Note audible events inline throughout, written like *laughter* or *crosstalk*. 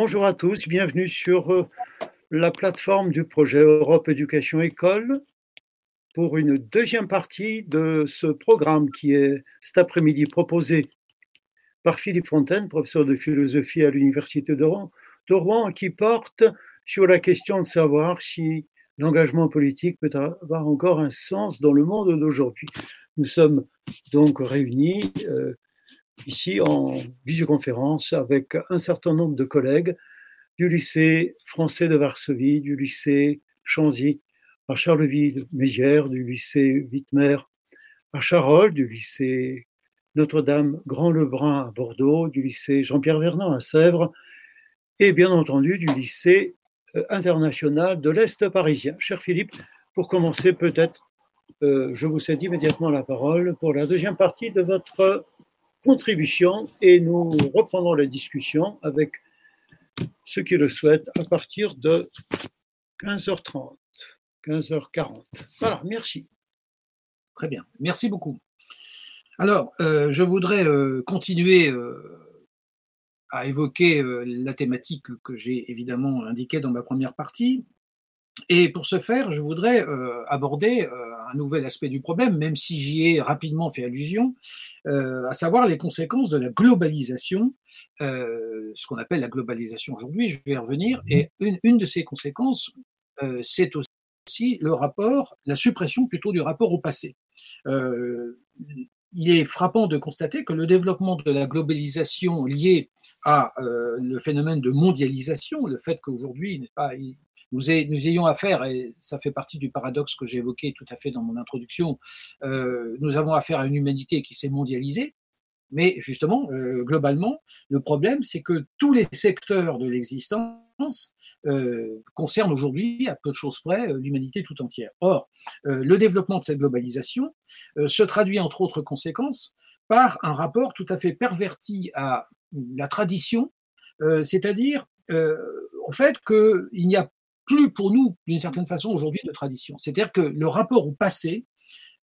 Bonjour à tous, bienvenue sur euh, la plateforme du projet Europe Éducation École pour une deuxième partie de ce programme qui est cet après-midi proposé par Philippe Fontaine, professeur de philosophie à l'Université de Rouen, qui porte sur la question de savoir si l'engagement politique peut avoir encore un sens dans le monde d'aujourd'hui. Nous sommes donc réunis euh, ici en visioconférence avec un certain nombre de collègues du lycée français de Varsovie, du lycée Chanzy à Charleville-Mézières, du lycée Wittmer à Charolles, du lycée Notre-Dame Grand-Lebrun à Bordeaux, du lycée Jean-Pierre Vernant à Sèvres et bien entendu du lycée euh, international de l'Est parisien. Cher Philippe, pour commencer peut-être, euh, je vous cède immédiatement la parole pour la deuxième partie de votre contribution et nous reprendrons la discussion avec ceux qui le souhaitent à partir de 15h30, 15h40. Voilà, merci. Très bien, merci beaucoup. Alors, euh, je voudrais euh, continuer euh, à évoquer la thématique que j'ai évidemment indiquée dans ma première partie, et pour ce faire, je voudrais aborder un nouvel aspect du problème, même si j'y ai rapidement fait allusion, euh, à savoir les conséquences de la globalisation, ce qu'on appelle la globalisation aujourd'hui, je vais y revenir, et une, une de ces conséquences, c'est aussi le rapport, la suppression plutôt du rapport au passé. il est frappant de constater que le développement de la globalisation lié à le phénomène de mondialisation, le fait qu'aujourd'hui, n'est pas, nous, ayons affaire, et ça fait partie du paradoxe que j'ai évoqué tout à fait dans mon introduction, euh, nous avons affaire à une humanité qui s'est mondialisée, mais justement, euh, globalement, le problème, c'est que tous les secteurs de l'existence euh, concernent aujourd'hui, à peu de choses près, l'humanité tout entière. Or, le développement de cette globalisation se traduit, entre autres conséquences, par un rapport tout à fait perverti à la tradition, c'est-à-dire au fait qu'il n'y a plus pour nous, d'une certaine façon, aujourd'hui de tradition. C'est-à-dire que le rapport au passé,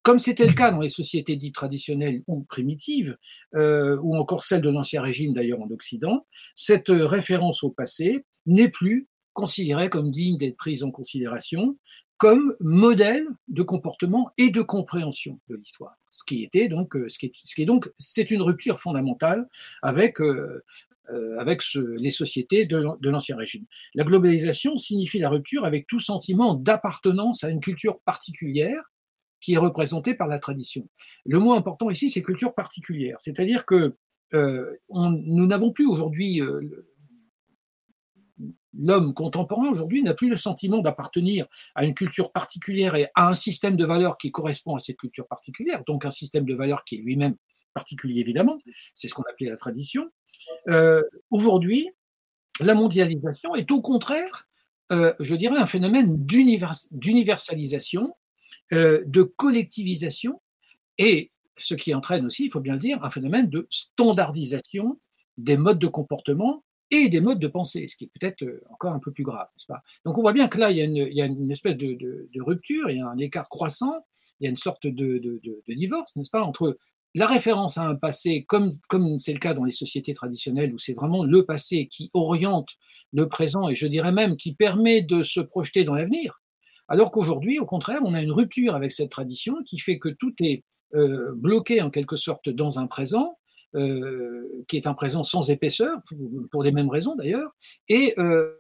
comme c'était le cas dans les sociétés dites traditionnelles ou primitives, euh, ou encore celles de l'Ancien Régime d'ailleurs en Occident, cette référence au passé n'est plus considérée comme digne d'être prise en considération comme modèle de comportement et de compréhension de l'histoire. Ce qui était donc, euh, est, donc, c'est une rupture fondamentale avec euh, euh, avec les sociétés de, l'Ancien Régime. La globalisation signifie la rupture avec tout sentiment d'appartenance à une culture particulière qui est représentée par la tradition. Le mot important ici, c'est culture particulière, c'est-à-dire que euh, nous n'avons plus aujourd'hui euh, l'homme contemporain aujourd'hui n'a plus le sentiment d'appartenir à une culture particulière et à un système de valeurs qui correspond à cette culture particulière, donc un système de valeurs qui est lui-même particulier évidemment, c'est ce qu'on appelait la tradition, euh, aujourd'hui, la mondialisation est au contraire, euh, je dirais, un phénomène d'universalisation, euh, de collectivisation et ce qui entraîne aussi, il faut bien le dire, un phénomène de standardisation des modes de comportement et des modes de pensée, ce qui est peut-être encore un peu plus grave, n'est-ce pas? Donc on voit bien que là, il y a une, il y a une espèce de, rupture, il y a un écart croissant, il y a une sorte de divorce, n'est-ce pas, entre la référence à un passé, comme c'est le cas dans les sociétés traditionnelles, où c'est vraiment le passé qui oriente le présent et je dirais même qui permet de se projeter dans l'avenir, alors qu'aujourd'hui, au contraire, on a une rupture avec cette tradition qui fait que tout est euh, bloqué en quelque sorte dans un présent, euh, qui est un présent sans épaisseur, pour, les mêmes raisons d'ailleurs, et euh,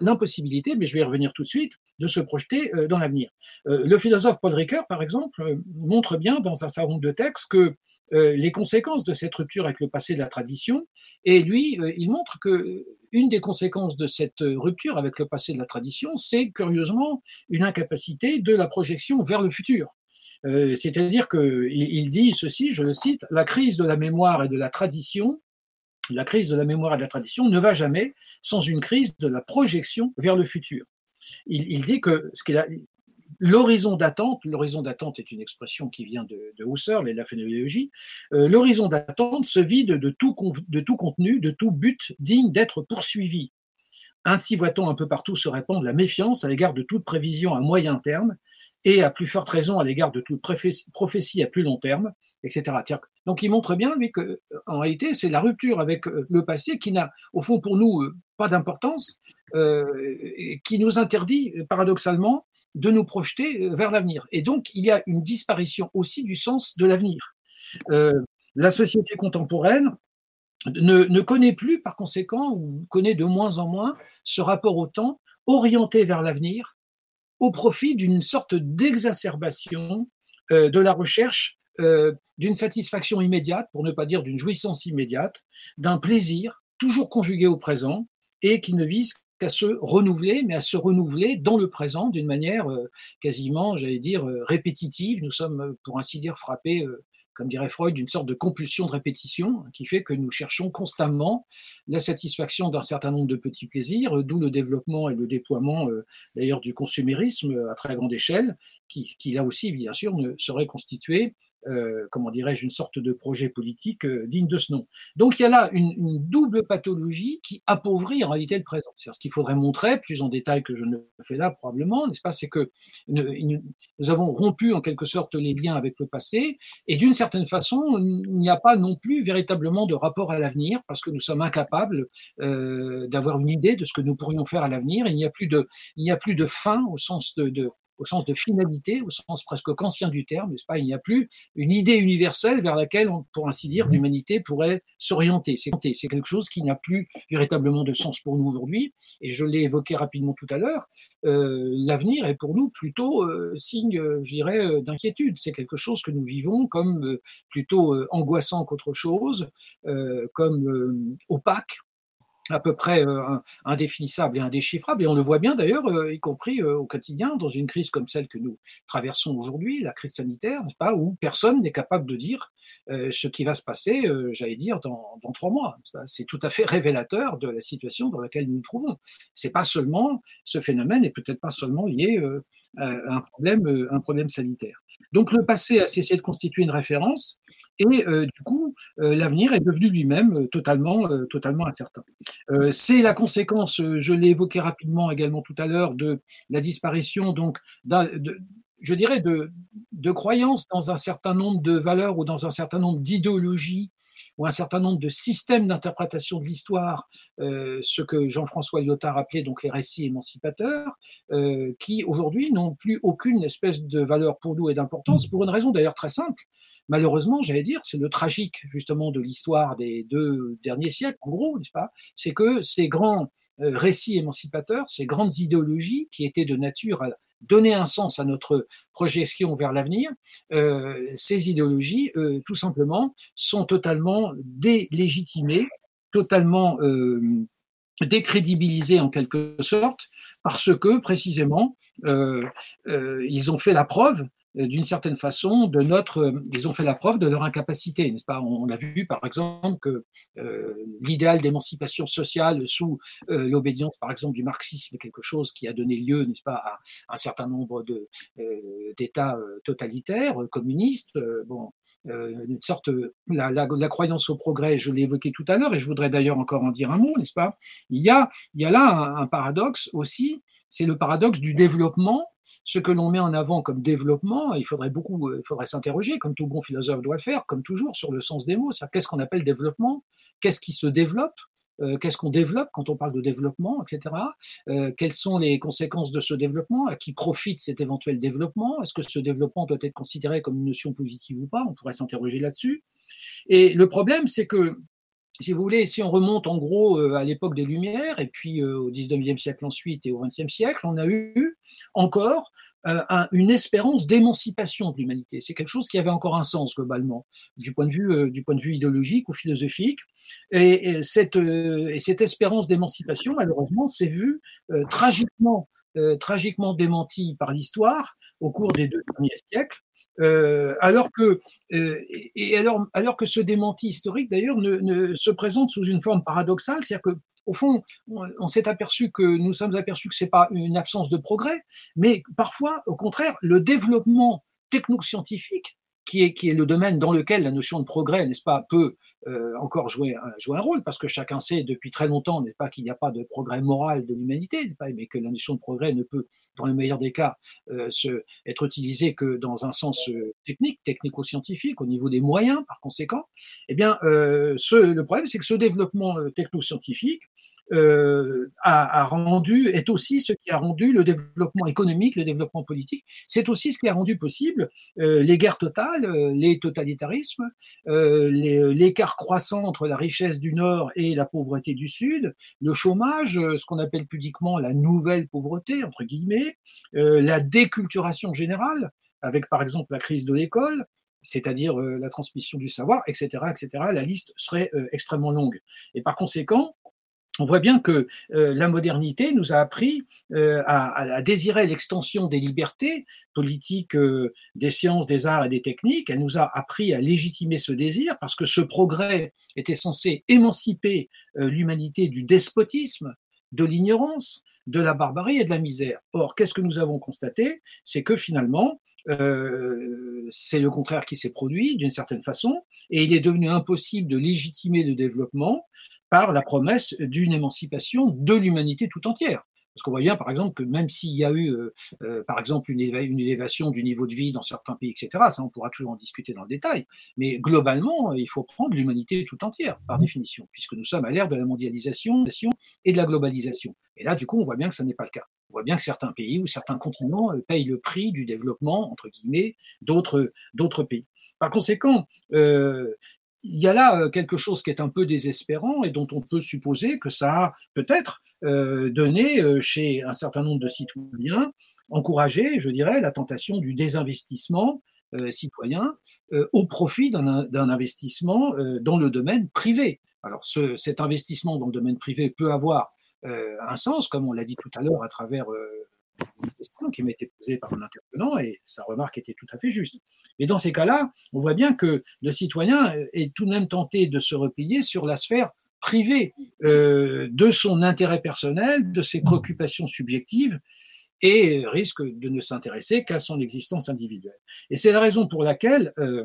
l'impossibilité, mais je vais y revenir tout de suite, de se projeter euh, dans l'avenir. Euh, le philosophe Paul Ricoeur, par exemple, montre bien dans un certain nombre de textes que les conséquences de cette rupture avec le passé de la tradition, et lui, il montre que une des conséquences de cette rupture avec le passé de la tradition, c'est curieusement une incapacité de la projection vers le futur. C'est-à-dire qu'il il dit ceci, je le cite, la crise de la mémoire et de la tradition la crise de la mémoire et de la tradition ne va jamais sans une crise de la projection vers le futur. Il, dit que l'horizon d'attente, l'horizon d'attente est une expression qui vient de, Husserl et de la phénoménologie, euh, l'horizon d'attente se vide de de tout contenu, de tout but digne d'être poursuivi. Ainsi voit-on un peu partout se répandre la méfiance à l'égard de toute prévision à moyen terme et à plus forte raison à l'égard de toute prophétie à plus long terme, etc. Donc il montre bien, lui, que en réalité, c'est la rupture avec le passé qui n'a, au fond, pour nous, pas d'importance, qui nous interdit, paradoxalement, de nous projeter vers l'avenir. Et donc, il y a une disparition aussi du sens de l'avenir. la société contemporaine ne, connaît plus, par conséquent, ou connaît de moins en moins ce rapport au temps orienté vers l'avenir au profit d'une sorte d'exacerbation euh, de la recherche euh, d'une satisfaction immédiate, pour ne pas dire d'une jouissance immédiate, d'un plaisir toujours conjugué au présent et qui ne vise qu'à se renouveler, mais à se renouveler dans le présent d'une manière euh, quasiment, j'allais dire, répétitive. Nous sommes, pour ainsi dire, frappés comme dirait Freud, d'une sorte de compulsion de répétition qui fait que nous cherchons constamment la satisfaction d'un certain nombre de petits plaisirs, d'où le développement et le déploiement euh, d'ailleurs du consumérisme à très grande échelle, qui là aussi, bien sûr, ne serait constitué euh, comment dirais-je, une sorte de projet politique euh, digne de ce nom. Donc il y a là une, double pathologie qui appauvrit en réalité le présent. C'est ce qu'il faudrait montrer plus en détail que je ne fais là probablement, n'est-ce pas C'est que nous, avons rompu en quelque sorte les liens avec le passé et d'une certaine façon, il n'y a pas non plus véritablement de rapport à l'avenir parce que nous sommes incapables euh, d'avoir une idée de ce que nous pourrions faire à l'avenir. Il n'y a plus de, a plus de fin au sens de, de au sens de finalité, au sens presque kantien du terme, n'est-ce pas? Il n'y a plus une idée universelle vers laquelle, on, pour ainsi dire, mmh. l'humanité pourrait s'orienter. C'est quelque chose qui n'a plus véritablement de sens pour nous aujourd'hui. Et je l'ai évoqué rapidement tout à l'heure. Euh, L'avenir est pour nous plutôt euh, signe, je dirais, euh, d'inquiétude. C'est quelque chose que nous vivons comme euh, plutôt euh, angoissant qu'autre chose, comme opaque à peu près euh, indéfinissable et indéchiffrable. Et on le voit bien d'ailleurs, euh, y compris euh, au quotidien, dans une crise comme celle que nous traversons aujourd'hui, la crise sanitaire, n'est-ce pas, où personne n'est capable de dire ce qui va se passer, j'allais dire, dans, dans, trois mois. C'est tout à fait révélateur de la situation dans laquelle nous nous trouvons. C'est pas seulement ce phénomène est peut-être pas seulement lié à un problème, un problème sanitaire. Donc le passé a cessé de constituer une référence et euh, du coup, euh, l'avenir est devenu lui-même euh, totalement, totalement incertain. c'est la conséquence, je l'ai évoqué rapidement également tout à l'heure, de la disparition donc de, je dirais de, de croyances dans un certain nombre de valeurs ou dans un certain nombre d'idéologies ou un certain nombre de systèmes d'interprétation de l'histoire, euh, ce que Jean-François Lyotard appelait donc les récits émancipateurs, euh, qui aujourd'hui n'ont plus aucune espèce de valeur pour nous et d'importance, pour une raison d'ailleurs très simple. Malheureusement, j'allais dire, c'est le tragique justement de l'histoire des deux derniers siècles, en gros, n'est-ce pas? C'est que ces grands récits émancipateurs, ces grandes idéologies qui étaient de nature à donner un sens à notre projection vers l'avenir, euh, ces idéologies, euh, tout simplement, sont totalement délégitimées, totalement euh, décrédibilisées en quelque sorte, parce que précisément, ils ont fait la preuve euh, d'une certaine façon, de notre, euh, ils ont fait la preuve de leur incapacité, n'est-ce pas? On a vu, par exemple, que euh, l'idéal d'émancipation sociale sous l'obédience, par exemple, du marxisme est quelque chose qui a donné lieu, n'est-ce pas, à un certain nombre de d'États totalitaires, communistes. bon, une sorte, la, la, croyance au progrès, je l'ai évoqué tout à l'heure, et je voudrais d'ailleurs encore en dire un mot, n'est-ce pas? Il y a, il y a là un paradoxe aussi, c'est le paradoxe du développement ce que l'on met en avant comme développement, il faudrait beaucoup, il faudrait s'interroger, comme tout bon philosophe doit le faire, comme toujours, sur le sens des mots. Qu'est-ce qu'on appelle développement? Qu'est-ce qui se développe? Euh, Qu'est-ce qu'on développe quand on parle de développement, etc. Euh, quelles sont les conséquences de ce développement? À qui profite cet éventuel développement? Est-ce que ce développement doit être considéré comme une notion positive ou pas? On pourrait s'interroger là-dessus. Et le problème, c'est que si vous voulez, si on remonte en gros euh, à l'époque des Lumières, et puis euh, au 19e siècle ensuite et au 20e siècle, on a eu encore euh, une espérance d'émancipation de l'humanité. C'est quelque chose qui avait encore un sens globalement, du point de vue, du point de vue idéologique ou philosophique. Et, cette, et cette espérance d'émancipation, malheureusement, s'est vue tragiquement, tragiquement démentie par l'histoire au cours des deux derniers siècles. Euh, alors que euh, et alors alors que ce démenti historique d'ailleurs ne, ne, se présente sous une forme paradoxale, c'est-à-dire que au fond, on, s'est aperçu que nous sommes aperçus que c'est pas une absence de progrès, mais parfois, au contraire, le développement techno-scientifique qui est, le domaine dans lequel la notion de progrès, n'est-ce pas, peut euh, encore jouer un, rôle, parce que chacun sait depuis très longtemps, n'est-ce pas, qu'il n'y a pas de progrès moral de l'humanité, mais que la notion de progrès ne peut, dans le meilleur des cas, euh, se, être utilisée que dans un sens euh, technique, technico-scientifique, au niveau des moyens, par conséquent. Eh bien, le problème, c'est que ce développement techno-scientifique euh, a, a, rendu, est aussi ce qui a rendu le développement économique, le développement politique. C'est aussi ce qui a rendu possible euh, les guerres totales, euh, les totalitarismes, euh, l'écart croissant entre la richesse du Nord et la pauvreté du Sud, le chômage, euh, ce qu'on appelle pudiquement la nouvelle pauvreté, entre guillemets, euh, la déculturation générale, avec par exemple la crise de l'école, c'est-à-dire euh, la transmission du savoir, etc., etc. La liste serait euh, extrêmement longue. Et par conséquent, on voit bien que euh, la modernité nous a appris euh, à, désirer l'extension des libertés politiques, euh, des sciences, des arts et des techniques. Elle nous a appris à légitimer ce désir parce que ce progrès était censé émanciper l'humanité du despotisme, de l'ignorance, de la barbarie et de la misère. Or, qu'est-ce que nous avons constaté? C'est que finalement, euh, c'est le contraire qui s'est produit d'une certaine façon, et il est devenu impossible de légitimer le développement par la promesse d'une émancipation de l'humanité tout entière. Parce qu'on voit bien, par exemple, que même s'il y a eu, euh, euh, par exemple, une, éva une, élévation du niveau de vie dans certains pays, etc., ça, on pourra toujours en discuter dans le détail. Mais globalement, il faut prendre l'humanité tout entière, par définition, puisque nous sommes à l'ère de la mondialisation et de la globalisation. Et là, du coup, on voit bien que ça n'est pas le cas. On voit bien que certains pays ou certains continents euh, payent le prix du développement, entre guillemets, d'autres pays. Par conséquent, euh, il y a là euh, quelque chose qui est un peu désespérant et dont on peut supposer que ça a peut-être euh, donné euh, chez un certain nombre de citoyens, encouragé, je dirais, la tentation du désinvestissement citoyen au profit d'un investissement dans le domaine privé. Alors ce, cet investissement dans le domaine privé peut avoir un sens, comme on l'a dit tout à l'heure à travers une question qui été posée par un intervenant et sa remarque était tout à fait juste. Mais dans ces cas-là, on voit bien que le citoyen est tout de même tenté de se replier sur la sphère privée euh, de son intérêt personnel, de ses préoccupations subjectives et risque de ne s'intéresser qu'à son existence individuelle. Et c'est la raison pour laquelle, euh,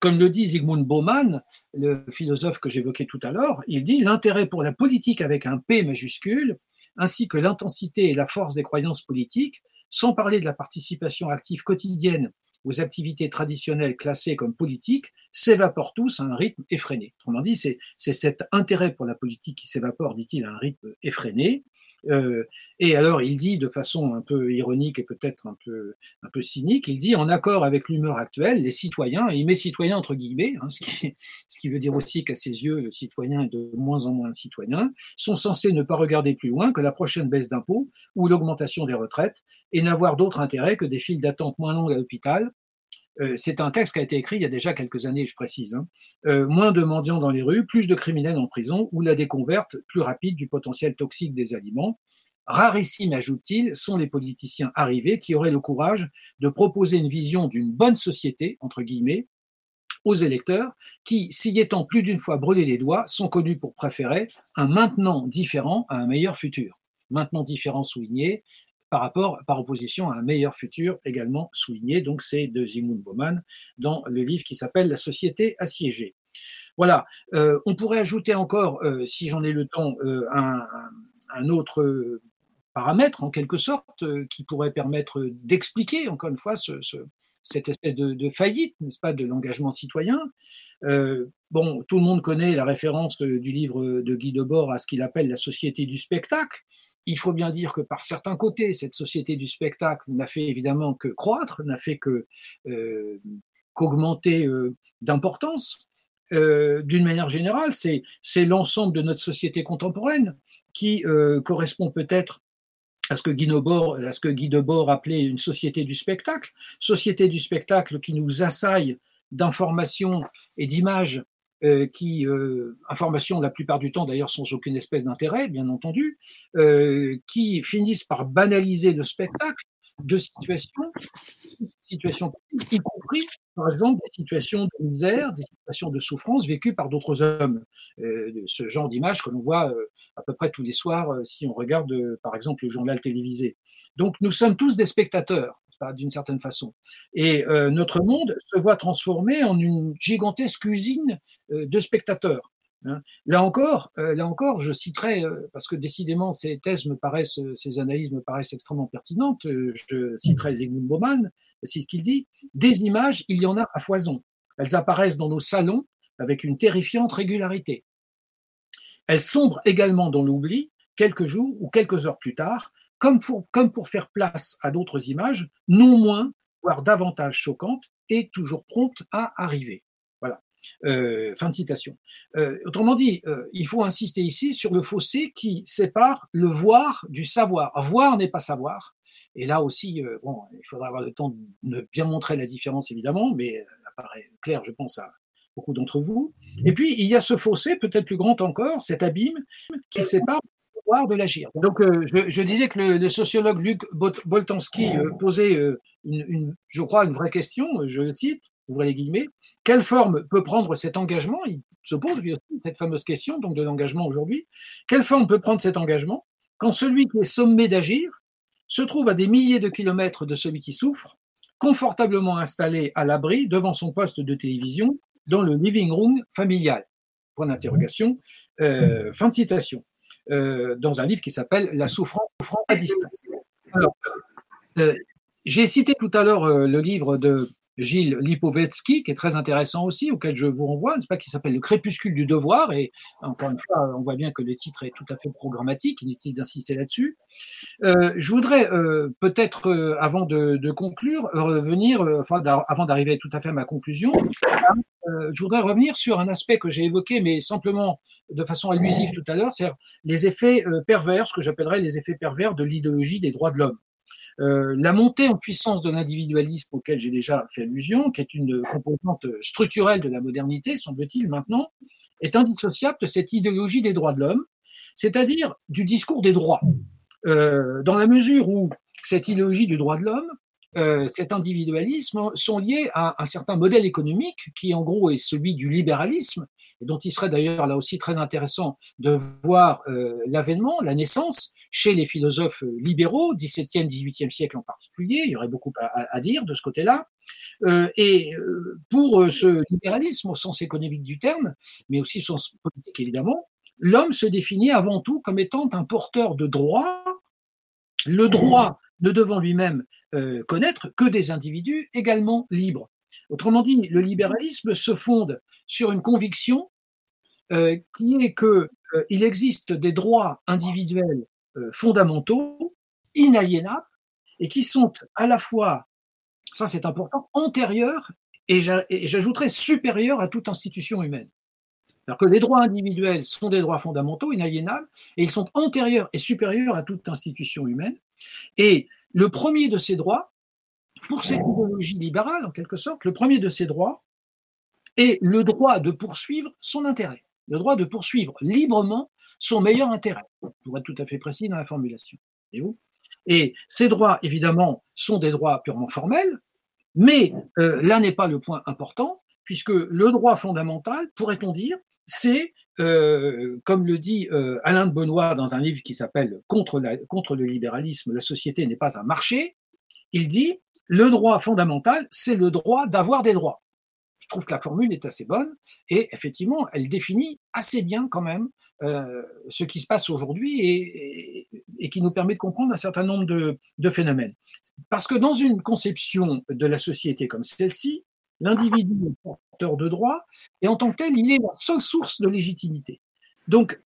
comme le dit Zygmunt Bauman, le philosophe que j'évoquais tout à l'heure, il dit l'intérêt pour la politique avec un P majuscule ainsi que l'intensité et la force des croyances politiques, sans parler de la participation active quotidienne aux activités traditionnelles classées comme politiques, s'évaporent tous à un rythme effréné. Autrement dit, c'est cet intérêt pour la politique qui s'évapore, dit-il, à un rythme effréné, euh, et alors, il dit de façon un peu ironique et peut-être un peu, un peu cynique, il dit en accord avec l'humeur actuelle, les citoyens, et il met citoyens entre guillemets, hein, ce, qui, veut dire aussi qu'à ses yeux, le citoyen est de moins en moins citoyen, sont censés ne pas regarder plus loin que la prochaine baisse d'impôts ou l'augmentation des retraites et n'avoir d'autre intérêt que des files d'attente moins longues à l'hôpital, c'est un texte qui a été écrit il y a déjà quelques années, je précise. Hein. Euh, moins de mendiants dans les rues, plus de criminels en prison, ou la découverte plus rapide du potentiel toxique des aliments. Rarissimes, ajoute-t-il, sont les politiciens arrivés qui auraient le courage de proposer une vision d'une bonne société, entre guillemets, aux électeurs, qui, s'y étant plus d'une fois brûlés les doigts, sont connus pour préférer un maintenant différent à un meilleur futur. Maintenant différent souligné, par rapport, par opposition à un meilleur futur également souligné. Donc, c'est de Zygmunt Bauman dans le livre qui s'appelle La société assiégée. Voilà. Euh, on pourrait ajouter encore, euh, si j'en ai le temps, euh, un, autre paramètre en quelque sorte qui pourrait permettre d'expliquer encore une fois ce, ce, cette espèce de, faillite, n'est-ce pas, de l'engagement citoyen. Bon, tout le monde connaît la référence du livre de Guy Debord à ce qu'il appelle la société du spectacle. Il faut bien dire que par certains côtés, cette société du spectacle n'a fait évidemment que croître, n'a fait euh, qu'augmenter euh, d'importance. Euh, D'une manière générale, c'est l'ensemble de notre société contemporaine qui correspond peut-être à ce que Guy Debord, à ce que Guy Debord appelait une société du spectacle, société du spectacle qui nous assaille d'informations et d'images euh, qui, euh, informations la plupart du temps d'ailleurs sans aucune espèce d'intérêt, bien entendu, euh, qui finissent par banaliser le spectacle de situations, situations y compris par exemple des situations de misère, des situations de souffrance vécues par d'autres hommes. Euh, ce genre d'image que l'on voit euh, à peu près tous les soirs euh, si on regarde par exemple le journal télévisé. Donc nous sommes tous des spectateurs d'une certaine façon. Et notre monde se voit transformé en une gigantesque usine de spectateurs. Hein. Là encore, là encore, je citerai parce que décidément ces thèses me paraissent, ces analyses me paraissent extrêmement pertinentes. je citerai Zygmunt Bauman, c'est ce qu'il dit. Des images, il y en a à foison. Elles apparaissent dans nos salons avec une terrifiante régularité. Elles sombrent également dans l'oubli quelques jours ou quelques heures plus tard, comme pour, faire place à d'autres images, non moins, voire davantage choquantes, et toujours promptes à arriver. Voilà. Euh, fin de citation. Euh, autrement dit, euh, il faut insister ici sur le fossé qui sépare le voir du savoir. Voir n'est pas savoir. Et là aussi, bon, il faudra avoir le temps de bien montrer la différence, évidemment, mais elle apparaît claire, je pense, à beaucoup d'entre vous. Et puis, il y a ce fossé, peut-être plus grand encore, cet abîme qui sépare de l'agir. Donc, euh, je, disais que le, sociologue Luc Boltanski euh, posait, euh, une, je crois, une vraie question, je le cite, ouvrez les guillemets, quelle forme peut prendre cet engagement? Il se pose lui aussi cette fameuse question donc de l'engagement aujourd'hui. Quelle forme peut prendre cet engagement quand celui qui est sommé d'agir se trouve à des milliers de kilomètres de celui qui souffre, confortablement installé à l'abri devant son poste de télévision dans le living room familial? Point d'interrogation. fin de citation. Euh, dans un livre qui s'appelle La souffrance, à distance. Euh, j'ai cité tout à l'heure euh, le livre de Gilles Lipovetsky, qui est très intéressant aussi, auquel je vous renvoie, nest pas, qui s'appelle Le crépuscule du devoir. Et encore une fois, on voit bien que le titre est tout à fait programmatique, inutile d'insister là-dessus. je voudrais peut-être, avant de, conclure, revenir, enfin, avant d'arriver tout à fait à ma conclusion, euh, je voudrais revenir sur un aspect que j'ai évoqué, mais simplement de façon allusive tout à l'heure, c'est les effets euh, pervers, ce que j'appellerais les effets pervers de l'idéologie des droits de l'homme. Euh, la montée en puissance de l'individualisme auquel j'ai déjà fait allusion, qui est une composante structurelle de la modernité, semble-t-il maintenant, est indissociable de cette idéologie des droits de l'homme, c'est-à-dire du discours des droits. dans la mesure où cette idéologie du droit de l'homme euh, cet individualisme sont liés à un certain modèle économique qui en gros est celui du libéralisme et dont il serait d'ailleurs là aussi très intéressant de voir euh, l'avènement, la naissance chez les philosophes libéraux, 17e, 18e siècle en particulier, il y aurait beaucoup à, dire de ce côté-là. Euh, et pour ce libéralisme au sens économique du terme, mais aussi au sens politique évidemment, l'homme se définit avant tout comme étant un porteur de droits, le droit ne devant lui-même euh, connaître que des individus également libres. Autrement dit, le libéralisme se fonde sur une conviction euh, qui est qu'il euh, existe des droits individuels fondamentaux, inaliénables, et qui sont à la fois, ça c'est important, antérieurs et j'ajouterais supérieurs à toute institution humaine. Alors que les droits individuels sont des droits fondamentaux, inaliénables, et ils sont antérieurs et supérieurs à toute institution humaine. Et le premier de ces droits, pour cette idéologie libérale, en quelque sorte, le premier de ces droits est le droit de poursuivre son intérêt, le droit de poursuivre librement son meilleur intérêt, pour être tout à fait précis dans la formulation. Et, ces droits, évidemment, sont des droits purement formels, mais euh, là n'est pas le point important, puisque le droit fondamental, pourrait-on dire, c'est, euh, comme le dit euh, Alain de Benoît dans un livre qui s'appelle contre, le libéralisme, la société n'est pas un marché, il dit, le droit fondamental, c'est le droit d'avoir des droits. Je trouve que la formule est assez bonne et effectivement, elle définit assez bien quand même euh, ce qui se passe aujourd'hui et, et, qui nous permet de comprendre un certain nombre de, de phénomènes. Parce que dans une conception de la société comme celle-ci, L'individu est porteur de droit et en tant que tel, il est la seule source de légitimité. Donc,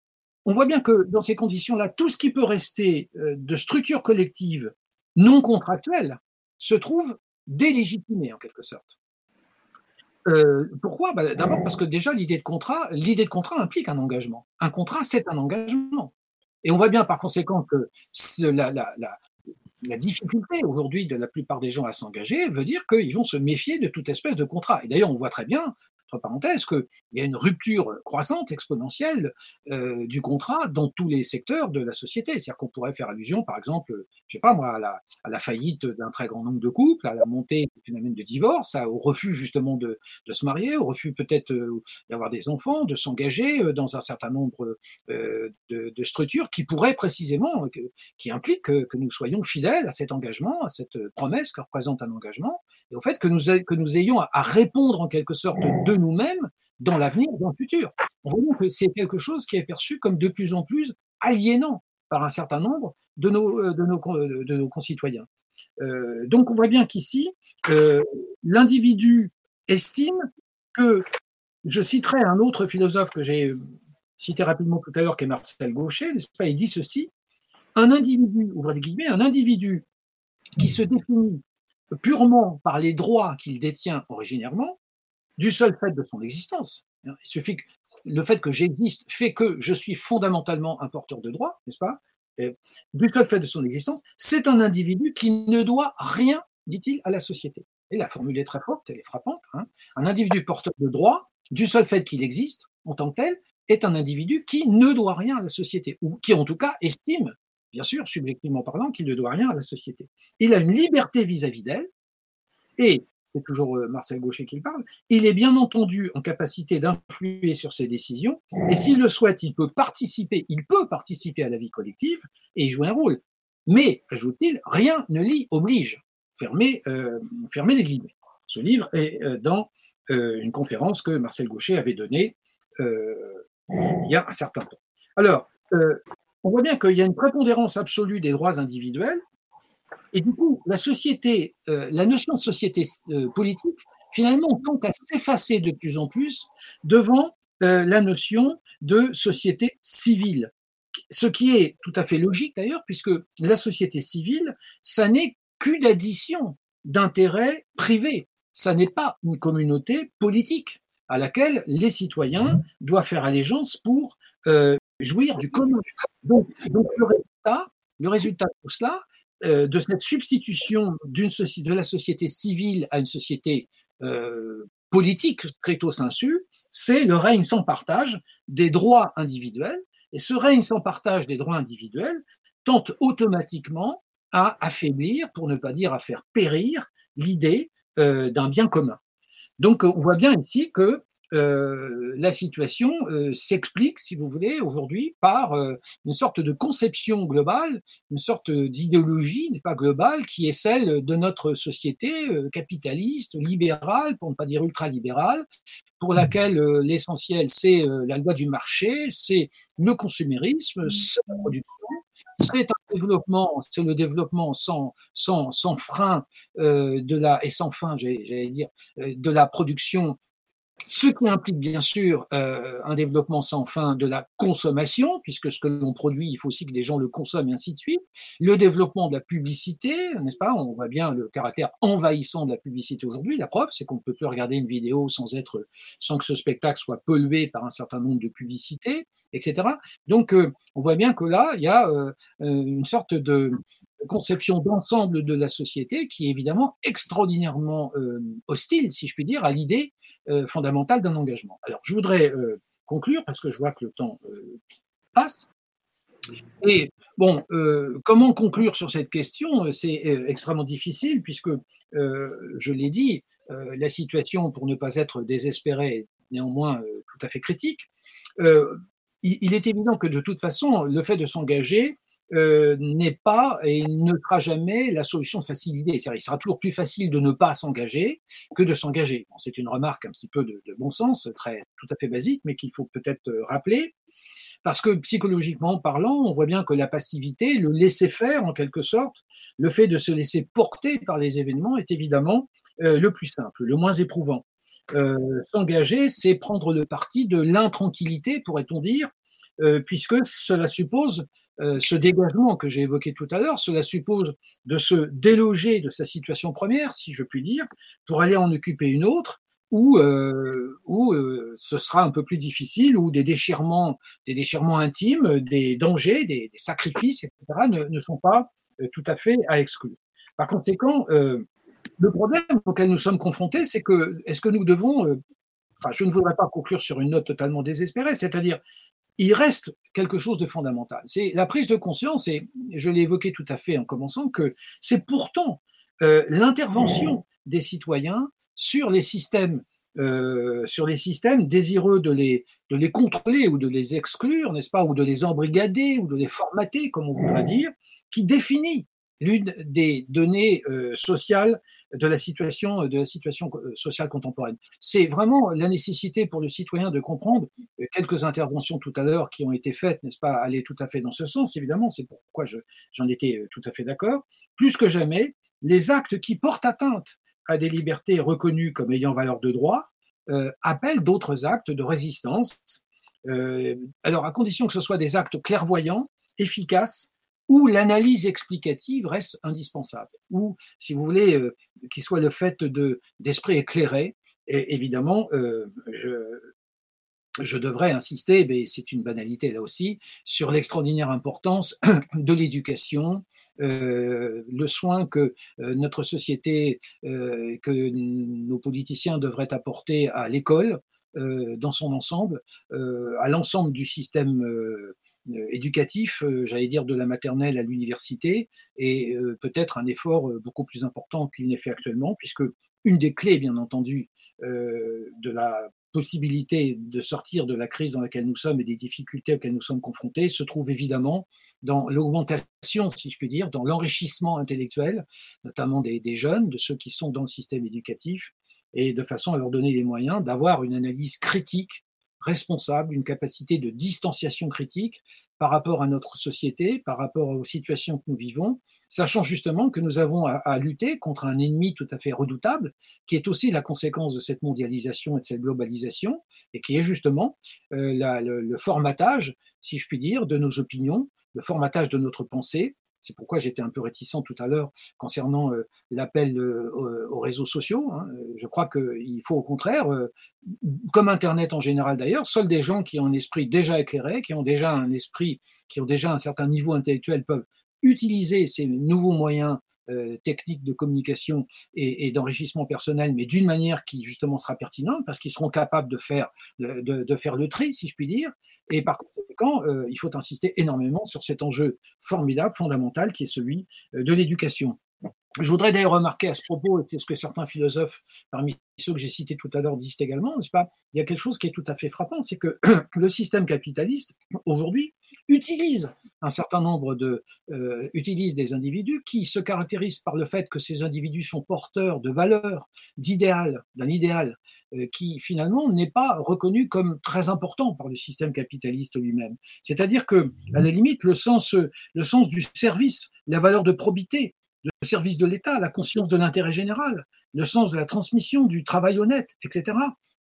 on voit bien que dans ces conditions-là, tout ce qui peut rester euh, de structure collective non contractuelle se trouve délégitimé en quelque sorte. Euh, pourquoi? Bah, D'abord parce que déjà l'idée de contrat, l'idée de contrat implique un engagement. Un contrat, c'est un engagement. Et on voit bien par conséquent que la, difficulté aujourd'hui de la plupart des gens à s'engager veut dire qu'ils vont se méfier de toute espèce de contrat. Et d'ailleurs, on voit très bien, entre parenthèses, qu'il y a une rupture croissante, exponentielle euh, du contrat dans tous les secteurs de la société. C'est-à-dire qu'on pourrait faire allusion, par exemple, je sais pas moi, à la, à faillite d'un très grand nombre de couples, à la montée du phénomène de divorce, au refus justement de, se marier, au refus peut-être euh, d'avoir des enfants, de s'engager euh, dans un certain nombre de, structures qui pourraient précisément, qui impliquent que, nous soyons fidèles à cet engagement, à cette promesse que représente un engagement, et au fait que nous, ayons à répondre en quelque sorte de nous-mêmes dans l'avenir, dans le futur. On voit que c'est quelque chose qui est perçu comme de plus en plus aliénant par un certain nombre de nos, euh, de nos, de nos concitoyens. Euh, donc on voit bien qu'ici, euh, l'individu estime que, je citerai un autre philosophe que j'ai cité rapidement tout à l'heure, qui est Marcel Gaucher, n'est-ce pas, il dit ceci, un individu, ouvrez guillemets, un individu qui se définit purement par les droits qu'il détient originairement, du seul fait de son existence. Il suffit que le fait que j'existe fait que je suis fondamentalement un porteur de droits, n'est-ce pas? Du seul fait de son existence, c'est un individu qui ne doit rien, dit-il, à la société. Et la formule est très forte, elle est frappante. Hein. un individu porteur de droits, du seul fait qu'il existe en tant que tel, est un individu qui ne doit rien à la société, ou qui en tout cas estime, bien sûr, subjectivement parlant, qu'il ne doit rien à la société. Il a une liberté vis-à-vis d'elle, et c'est toujours euh, Marcel Gaucher qui parle, il est bien entendu en capacité d'influer sur ses décisions, et s'il le souhaite, il peut participer, il peut participer à la vie collective et y jouer un rôle. Mais, ajoute-t-il, rien ne l'y oblige. Fermez, euh, les guillemets. Ce livre est euh, dans une conférence que Marcel Gaucher avait donnée il y a un certain temps. Alors, on voit bien qu'il y a une prépondérance absolue des droits individuels, et du coup, la société, euh, la notion de société euh, politique, finalement, tend à s'effacer de plus en plus devant euh, la notion de société civile. Ce qui est tout à fait logique d'ailleurs, puisque la société civile, ça n'est qu'une addition d'intérêts privés. Ça n'est pas une communauté politique à laquelle les citoyens doivent faire allégeance pour jouir du commun. Donc, donc le résultat, le résultat de tout cela, euh, de cette substitution de la société civile à une société euh, politique stricto sensu, c'est le règne sans partage des droits individuels. Et ce règne sans partage des droits individuels tente automatiquement à affaiblir, pour ne pas dire à faire périr, l'idée euh, d'un bien commun. Donc on voit bien ici que euh, la situation euh, s'explique, si vous voulez, aujourd'hui par euh, une sorte de conception globale, une sorte d'idéologie, n'est pas globale, qui est celle de notre société capitaliste, libérale, pour ne pas dire ultralibérale, pour laquelle l'essentiel c'est la loi du marché, c'est le consumérisme, c'est la production, c'est un développement, c'est le développement sans, sans, sans frein de la et sans fin, j'allais dire, de la production ce qui implique bien sûr euh, un développement sans fin de la consommation, puisque ce que l'on produit, il faut aussi que des gens le consomment et ainsi de suite. Le développement de la publicité, n'est-ce pas? On voit bien le caractère envahissant de la publicité aujourd'hui. La preuve, c'est qu'on ne peut plus regarder une vidéo sans être, sans que ce spectacle soit pollué par un certain nombre de publicités, etc. Donc, euh, on voit bien que là, il y a euh, une sorte de, conception d'ensemble de la société qui est évidemment extraordinairement euh, hostile, si je puis dire, à l'idée euh, fondamentale d'un engagement. Alors, je voudrais euh, conclure parce que je vois que le temps passe. Et bon, comment conclure sur cette question? C'est extrêmement difficile puisque, je l'ai dit, la situation, pour ne pas être désespérée, est néanmoins tout à fait critique. il est évident que de toute façon, le fait de s'engager euh, n'est pas et ne sera jamais la solution de facilité. Il sera toujours plus facile de ne pas s'engager que de s'engager. c'est une remarque un petit peu de, bon sens, très tout à fait basique, mais qu'il faut peut-être euh, rappeler. Parce que psychologiquement parlant, on voit bien que la passivité, le laisser faire en quelque sorte, le fait de se laisser porter par les événements est évidemment euh, le plus simple, le moins éprouvant. S'engager, c'est prendre le parti de l'intranquillité, pourrait-on dire, puisque cela suppose euh, ce dégagement que j'ai évoqué tout à l'heure, cela suppose de se déloger de sa situation première, si je puis dire, pour aller en occuper une autre, où, euh, où euh, ce sera un peu plus difficile, où des déchirements, des déchirements intimes, des dangers, des, sacrifices, etc., ne, ne, sont pas tout à fait à exclure. Par conséquent, le problème auquel nous sommes confrontés, c'est que est-ce que nous devons enfin, je ne voudrais pas conclure sur une note totalement désespérée, c'est-à-dire, il reste quelque chose de fondamental. C'est la prise de conscience, et je l'ai évoqué tout à fait en commençant, que c'est pourtant euh, l'intervention des citoyens sur les systèmes euh, sur les systèmes désireux de les, de les contrôler ou de les exclure, n'est-ce pas, ou de les embrigader ou de les formater, comme on voudrait dire, qui définit l'une des données euh, sociales de la situation de la situation euh, sociale contemporaine. C'est vraiment la nécessité pour le citoyen de comprendre quelques interventions tout à l'heure qui ont été faites, n'est-ce pas, aller tout à fait dans ce sens. Évidemment, c'est pourquoi j'en étais tout à fait d'accord. Plus que jamais, les actes qui portent atteinte à des libertés reconnues comme ayant valeur de droit euh, appellent d'autres actes de résistance. Euh, alors, à condition que ce soit des actes clairvoyants, efficaces, où l'analyse explicative reste indispensable, ou, si vous voulez, euh, qu'il soit le fait d'esprit éclairé. Et évidemment, je, je devrais insister, mais c'est une banalité là aussi, sur l'extraordinaire importance *clears throat* de l'éducation, euh, le soin que euh, notre société, euh, que nos politiciens devraient apporter à l'école dans son ensemble, à l'ensemble du système éducatif, j'allais dire de la maternelle à l'université, et peut-être un effort beaucoup plus important qu'il n'est fait actuellement, puisque une des clés, bien entendu, de la possibilité de sortir de la crise dans laquelle nous sommes et des difficultés auxquelles nous sommes confrontés se trouve évidemment dans l'augmentation, si je puis dire, dans l'enrichissement intellectuel, notamment des, jeunes, de ceux qui sont dans le système éducatif, et de façon à leur donner les moyens d'avoir une analyse critique responsable, une capacité de distanciation critique par rapport à notre société, par rapport aux situations que nous vivons, sachant justement que nous avons à, lutter contre un ennemi tout à fait redoutable, qui est aussi la conséquence de cette mondialisation et de cette globalisation, et qui est justement euh, le, le formatage, si je puis dire, de nos opinions, le formatage de notre pensée, c'est pourquoi j'étais un peu réticent tout à l'heure concernant euh, l'appel euh, aux réseaux sociaux. Hein. Je crois qu'il faut au contraire, euh, comme Internet en général d'ailleurs, seuls des gens qui ont un esprit déjà éclairé, qui ont déjà un esprit, qui ont déjà un certain niveau intellectuel peuvent utiliser ces nouveaux moyens euh, techniques de communication et, d'enrichissement personnel, mais d'une manière qui justement sera pertinente, parce qu'ils seront capables de faire, de, faire le tri, si je puis dire. Et par conséquent, euh, il faut insister énormément sur cet enjeu formidable, fondamental, qui est celui euh, de l'éducation. Je voudrais d'ailleurs remarquer à ce propos, et c'est ce que certains philosophes, parmi ceux que j'ai cités tout à l'heure, disent également, n'est-ce pas? Il y a quelque chose qui est tout à fait frappant, c'est que *clears throat* le système capitaliste, aujourd'hui, utilise un certain nombre de, euh, utilise des individus qui se caractérisent par le fait que ces individus sont porteurs de valeurs, d'idéal, d'un idéal euh, qui finalement n'est pas reconnu comme très important par le système capitaliste lui-même. C'est-à-dire que, à la limite, le sens, le sens du service, la valeur de probité, le service de l'État, la conscience de l'intérêt général, le sens de la transmission, du travail honnête, etc.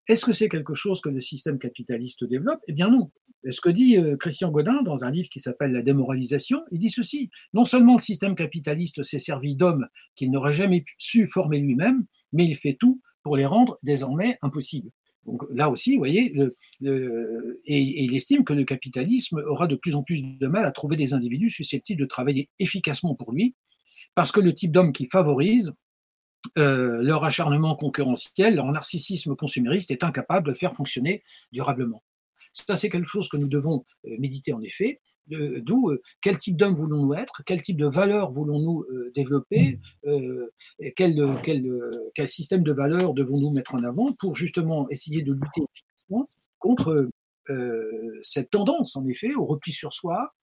Est-ce que c'est quelque chose que le système capitaliste développe? Eh bien non. Ce que dit euh, Christian Godin dans un livre qui s'appelle La démoralisation, il dit ceci. Non seulement le système capitaliste s'est servi d'hommes qu'il n'aurait jamais su former lui-même, mais il fait tout pour les rendre désormais impossibles. Donc là aussi, vous voyez, et, il estime que le capitalisme aura de plus en plus de mal à trouver des individus susceptibles de travailler efficacement pour lui, parce que le type d'homme qu'il favorise, euh, leur acharnement concurrentiel, leur narcissisme consumériste est incapable de le faire fonctionner durablement. Ça, c'est quelque chose que nous devons euh, méditer en effet. D'où euh, quel type d'homme voulons-nous être, quel type de valeurs voulons-nous développer, quel, quel, système de valeurs devons-nous mettre en avant pour justement essayer de lutter contre cette tendance, en effet, au repli sur soi,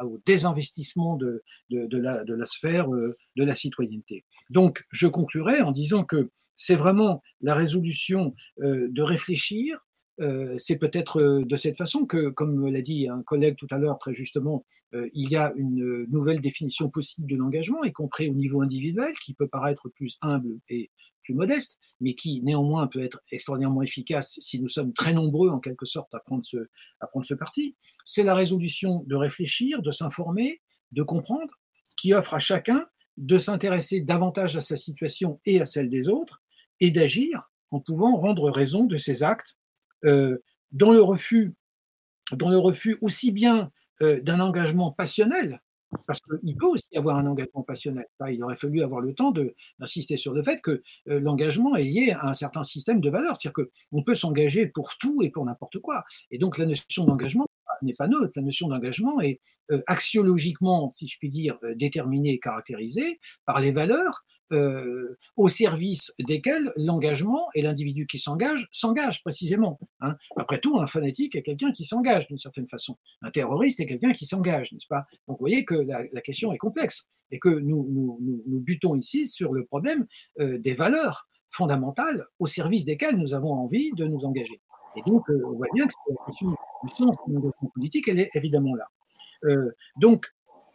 au désinvestissement de, de, la, de, la, sphère euh, de la citoyenneté. Donc, je conclurai en disant que c'est vraiment la résolution euh, de réfléchir. Euh, c'est peut-être de cette façon que, comme l'a dit un collègue tout à l'heure très justement, il y a une nouvelle définition possible de l'engagement, y compris au niveau individuel, qui peut paraître plus humble et plus modeste, mais qui néanmoins peut être extraordinairement efficace si nous sommes très nombreux en quelque sorte à prendre ce, parti, c'est la résolution de réfléchir, de s'informer, de comprendre, qui offre à chacun de s'intéresser davantage à sa situation et à celle des autres, et d'agir en pouvant rendre raison de ses actes, euh, dans le refus, dans le refus aussi bien euh, d'un engagement passionnel Parce qu'il peut aussi avoir un engagement passionnel. Il aurait fallu avoir le temps d'insister sur le fait que euh, l'engagement est lié à un certain système de valeurs. C'est-à-dire qu'on peut s'engager pour tout et pour n'importe quoi. Et donc la notion d'engagement n'est pas neutre. La notion d'engagement est euh, axiologiquement, si je puis dire, euh, déterminée et caractérisée par les valeurs euh, au service desquelles l'engagement et l'individu qui s'engage s'engage précisément. Hein. Après tout, un fanatique est quelqu'un qui s'engage d'une certaine façon. Un terroriste est quelqu'un qui s'engage, n'est-ce pas? Donc vous voyez que la, question est complexe et que nous, nous, nous, butons ici sur le problème des valeurs fondamentales au service desquelles nous avons envie de nous engager. Et donc, euh, on voit bien que la question du sens de l'engagement politique, elle est évidemment là. Euh, donc,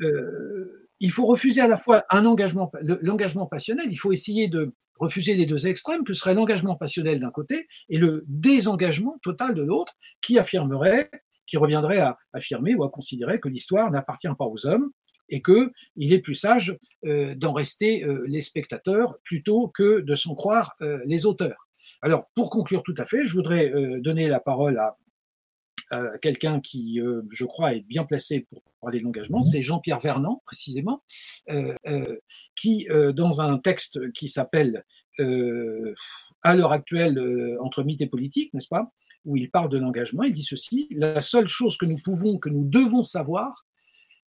euh, il faut refuser à la fois un engagement, l'engagement passionnel, il faut essayer de refuser les deux extrêmes, que serait l'engagement passionnel d'un côté et le désengagement total de l'autre, qui affirmerait, qui reviendrait à affirmer ou à considérer que l'histoire n'appartient pas aux hommes et qu'il est plus sage d'en rester les spectateurs plutôt que de s'en croire les auteurs. Alors, pour conclure tout à fait, je voudrais euh, donner la parole à, quelqu'un qui, euh, je crois, est bien placé pour parler de l'engagement, c'est Jean-Pierre Vernant, précisément, euh, qui, dans un texte qui s'appelle À l'heure actuelle, entre mythe et politique, n'est-ce pas, où il parle de l'engagement, il dit ceci, la seule chose que nous pouvons, que nous devons savoir,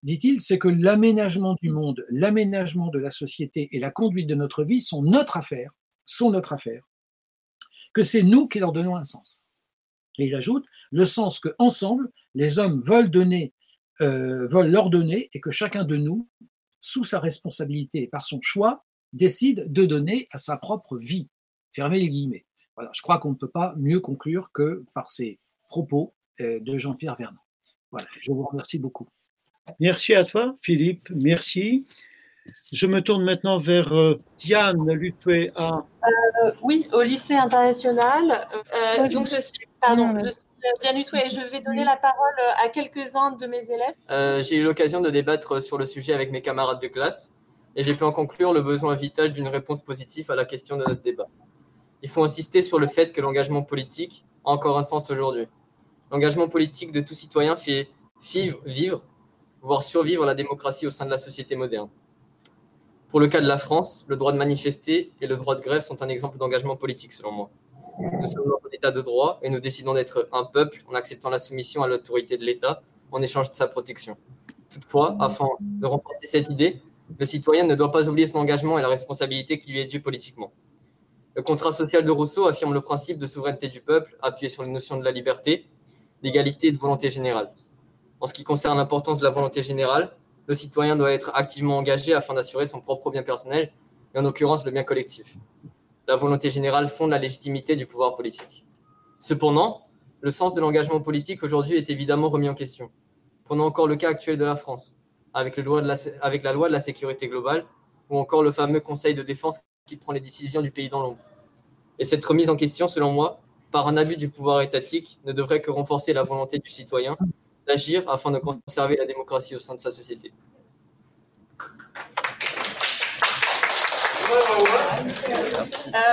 dit-il, c'est que l'aménagement du monde, l'aménagement de la société et la conduite de notre vie sont notre affaire, sont notre affaire que c'est nous qui leur donnons un sens. Et il ajoute le sens que ensemble les hommes veulent donner, euh, veulent leur donner, et que chacun de nous, sous sa responsabilité et par son choix, décide de donner à sa propre vie. Fermez les guillemets. Voilà, je crois qu'on ne peut pas mieux conclure que par ces propos euh, de Jean-Pierre Vernant. Voilà, je vous remercie beaucoup. Merci à toi, Philippe. Merci. Je me tourne maintenant vers euh, Diane Lutué. Euh, oui, au lycée international. Euh, donc, je suis, pardon, je suis Diane Lutué et je vais donner la parole à quelques-uns de mes élèves. j'ai eu l'occasion de débattre sur le sujet avec mes camarades de classe et j'ai pu en conclure le besoin vital d'une réponse positive à la question de notre débat. Il faut insister sur le fait que l'engagement politique a encore un sens aujourd'hui. L'engagement politique de tout citoyen fait vivre, vivre, voire survivre la démocratie au sein de la société moderne. Pour le cas de la France, le droit de manifester et le droit de grève sont un exemple d'engagement politique, selon moi. Nous sommes dans un état de droit et nous décidons d'être un peuple en acceptant la soumission à l'autorité de l'État en échange de sa protection. Toutefois, afin de renforcer cette idée, le citoyen ne doit pas oublier son engagement et la responsabilité qui lui est due politiquement. Le contrat social de Rousseau affirme le principe de souveraineté du peuple, appuyé sur les notions de la liberté, d'égalité et de volonté générale. En ce qui concerne l'importance de la volonté générale, le citoyen doit être activement engagé afin d'assurer son propre bien personnel, et en l'occurrence le bien collectif. La volonté générale fonde la légitimité du pouvoir politique. Cependant, le sens de l'engagement politique aujourd'hui est évidemment remis en question. Prenons encore le cas actuel de la France, avec, la loi de la sécurité globale, ou encore le fameux Conseil de défense qui prend les décisions du pays dans l'ombre. Et cette remise en question, selon moi, par un abus du pouvoir étatique, ne devrait que renforcer la volonté du citoyen d'agir afin de conserver la démocratie au sein de sa société.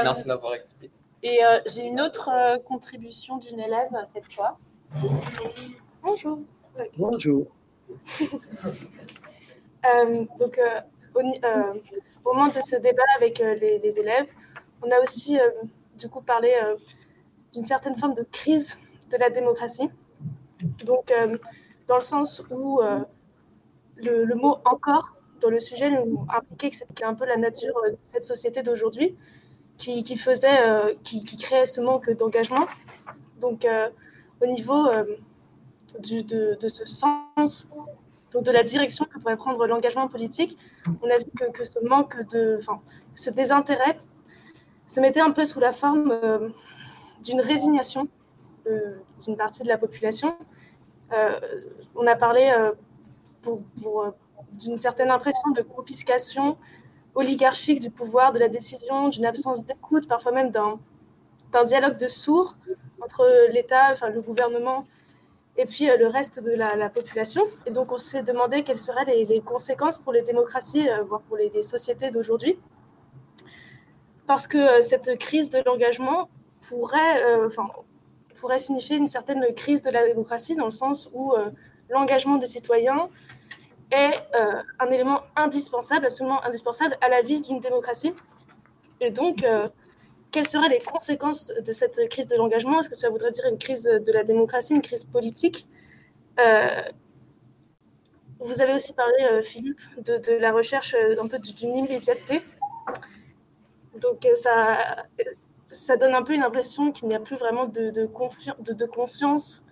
Merci, de m'avoir écouté. Et euh, j'ai une autre euh, contribution d'une élève cette fois. Bonjour. Bonjour. *laughs* Euh, donc, au, moment de ce débat avec les, les, élèves, on a aussi du coup parlé d'une certaine forme de crise de la démocratie. Donc, euh, dans le sens où euh, le, mot encore dans le sujet nous impliquait que c'était un peu la nature de cette société d'aujourd'hui qui, faisait, euh, qui, créait ce manque d'engagement. Donc, au niveau de, ce sens, donc de la direction que pourrait prendre l'engagement politique, on a vu que, ce manque de, enfin, ce désintérêt se mettait un peu sous la forme d'une résignation d'une partie de la population euh, on a parlé euh, euh, d'une certaine impression de confiscation oligarchique du pouvoir, de la décision, d'une absence d'écoute, parfois même d'un, dialogue de sourds entre l'État, enfin le gouvernement et puis le reste de la, population. Et donc on s'est demandé quelles seraient les, conséquences pour les démocraties, voire pour les, sociétés d'aujourd'hui. Parce que cette crise de l'engagement pourrait, pourrait signifier une certaine crise de la démocratie dans le sens où euh, l'engagement des citoyens est un élément indispensable, absolument indispensable à la vie d'une démocratie. Et donc, quelles seraient les conséquences de cette crise de l'engagement? Est-ce que ça voudrait dire une crise de la démocratie, une crise politique? Vous avez aussi parlé, Philippe, de, la recherche un d'une immédiateté. Donc, ça, ça donne un peu une impression qu'il n'y a plus vraiment de, de, de, conscience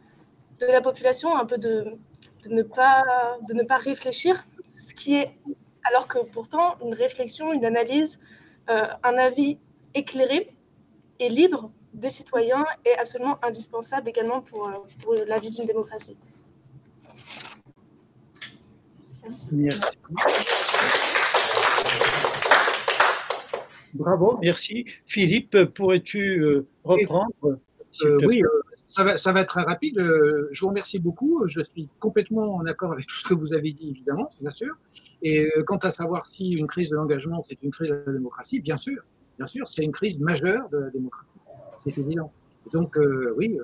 de la population, un peu de, ne pas, de ne pas réfléchir, ce qui est, alors que pourtant, une réflexion, une analyse, euh, un avis éclairé et libre des citoyens est absolument indispensable également pour, euh, pour la vie d'une démocratie. Merci. Merci. Bravo, merci. Philippe, pourrais-tu euh, reprendre euh, Oui, euh, ça va, ça va, être très rapide. Je vous remercie beaucoup. Je suis complètement en accord avec tout ce que vous avez dit, évidemment, bien sûr. Et quant à savoir si une crise de l'engagement, c'est une crise de la démocratie, bien sûr, bien sûr, c'est une crise majeure de la démocratie. C'est évident. Donc, oui,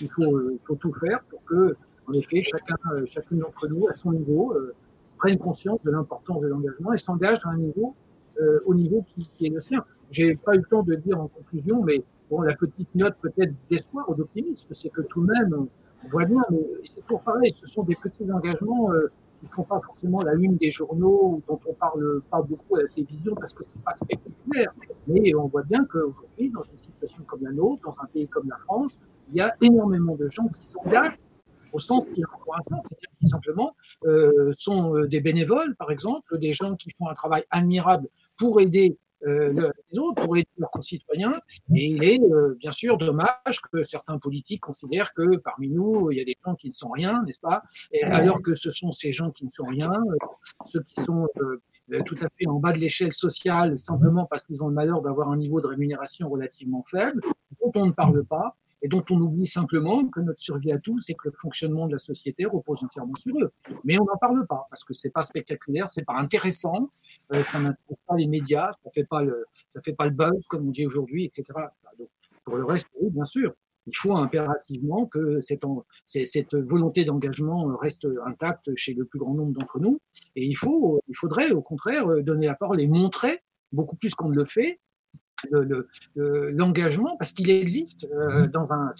il, faut, il faut tout faire pour que, en effet, chacun, chacune d'entre nous, à son niveau, prenne conscience de l'importance de l'engagement et s'engage à un niveau euh, au niveau qui, qui, est le sien. J'ai pas eu le temps de dire en conclusion, mais bon, la petite note peut-être d'espoir ou d'optimisme, c'est que tout de même, on voit bien, mais c'est toujours pareil, ce sont des petits engagements euh, qui font pas forcément la une des journaux, dont on parle pas beaucoup à la télévision parce que c'est pas spectaculaire. Mais on voit bien qu'aujourd'hui, dans une situation comme la nôtre, dans un pays comme la France, il y a énormément de gens qui s'engagent au sens qui est encore un sens, c'est-à-dire qui simplement euh, sont euh, des bénévoles, par exemple, des gens qui font un travail admirable pour aider euh, les autres, pour aider leurs concitoyens. Et il est euh, bien sûr dommage que certains politiques considèrent que parmi nous, il y a des gens qui ne sont rien, n'est-ce pas? Et Alors que ce sont ces gens qui ne sont rien, euh, ceux qui sont tout à fait en bas de l'échelle sociale, simplement parce qu'ils ont le malheur d'avoir un niveau de rémunération relativement faible, dont on ne parle pas, et dont on oublie simplement que notre survie à tous et que le fonctionnement de la société repose entièrement sur eux. Mais on n'en parle pas parce que c'est pas spectaculaire, c'est pas intéressant, euh, ça n'intéresse pas les médias, ça fait fait pas le buzz comme on dit aujourd'hui, etc. Donc, pour le reste, oui, bien sûr, il faut impérativement que cette, cette volonté d'engagement reste intacte chez le plus grand nombre d'entre nous. Et il, faut, il faudrait, au contraire, donner la parole et montrer, beaucoup plus qu'on ne le fait, l'engagement, le, parce qu'il existe euh, dans un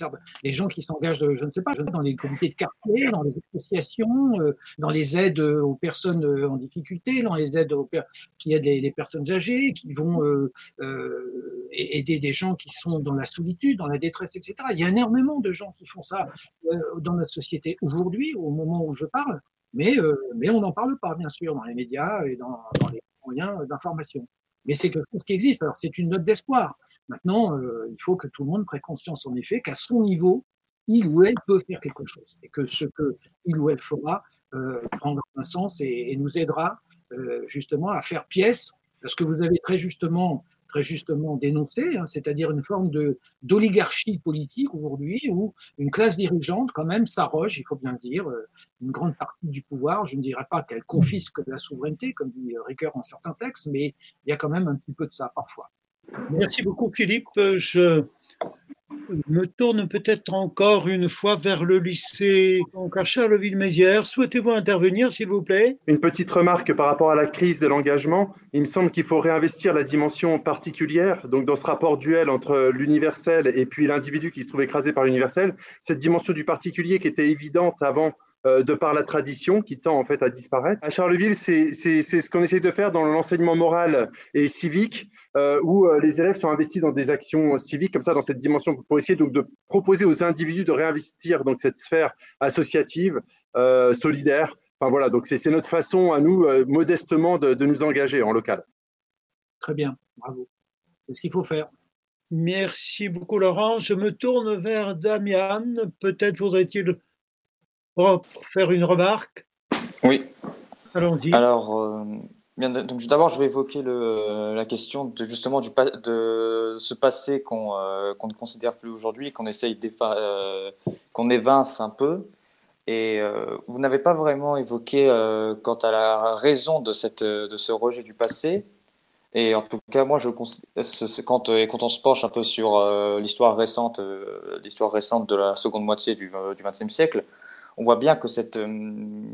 les gens qui s'engagent, je ne sais pas, dans les comités de quartier, dans les associations, euh, dans les aides aux personnes euh, en difficulté, dans les aides aux, qui aident les, personnes âgées, qui vont aider des gens qui sont dans la solitude, dans la détresse, etc. Il y a énormément de gens qui font ça dans notre société aujourd'hui, au moment où je parle, mais, mais on n'en parle pas, bien sûr, dans les médias et dans, dans les moyens d'information mais c'est quelque chose qui existe. Alors c'est une note d'espoir. Maintenant, euh, il faut que tout le monde prenne conscience en effet qu'à son niveau, il ou elle peut faire quelque chose et que ce que il ou elle fera euh, prendra un sens et, et nous aidera euh, justement à faire pièce. Parce que vous avez très justement justement dénoncé, hein, c'est-à-dire une forme d'oligarchie politique aujourd'hui où une classe dirigeante quand même s'arroge, il faut bien le dire, euh, une grande partie du pouvoir. Je ne dirais pas qu'elle confisque la souveraineté, comme dit Ricoeur en certains textes, mais il y a quand même un petit peu de ça parfois. Merci beaucoup Philippe. Me tourne peut-être encore une fois vers le lycée donc à Charleville-Mézières. Souhaitez-vous intervenir, s'il vous plaît? Une petite remarque par rapport à la crise de l'engagement. Il me semble qu'il faut réinvestir la dimension particulière. Donc, dans ce rapport duel entre l'universel et puis l'individu qui se trouve écrasé par l'universel, cette dimension du particulier qui était évidente avant euh, de par la tradition qui tend en fait à disparaître. À Charleville, c'est ce qu'on essaie de faire dans l'enseignement moral et civique, euh, où euh, les élèves sont investis dans des actions civiques comme ça, dans cette dimension, pour essayer donc de proposer aux individus de réinvestir donc cette sphère associative, solidaire. Enfin voilà, donc c'est notre façon à nous modestement de, de nous engager en local. Très bien, bravo. C'est ce qu'il faut faire. Merci beaucoup Laurent. Je me tourne vers Damian. Peut-être voudrait-il faire une remarque? Oui. Allons-y. Alors, euh, donc d'abord, je vais évoquer la question de justement de ce passé qu'on euh, qu'on ne considère plus aujourd'hui, qu'on essaye euh, évince un peu. Et vous n'avez pas vraiment évoqué quant à la raison de, ce rejet du passé. Et en tout cas, moi, quand, quand on se penche un peu sur l'histoire récente, l'histoire récente de la seconde moitié du XXe siècle, on voit bien que, cette,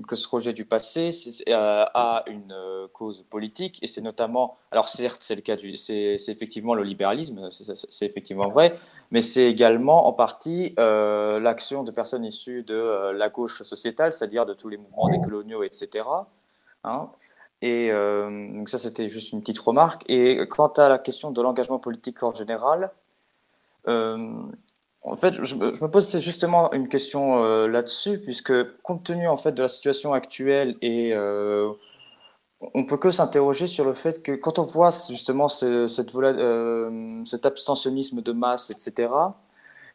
que ce rejet du passé a une cause politique, et c'est notamment, alors certes, c'est le cas du, c'est effectivement le libéralisme, c'est effectivement vrai, mais c'est également en partie l'action de personnes issues de la gauche sociétale, c'est-à-dire de tous les mouvements décoloniaux, etc. Hein. Et donc ça, c'était juste une petite remarque. Et quant à la question de l'engagement politique en général, en fait, je, me pose justement une question euh, là-dessus, puisque compte tenu en fait de la situation actuelle et euh, on peut que s'interroger sur le fait que quand on voit justement cette, euh, cet abstentionnisme de masse, etc.,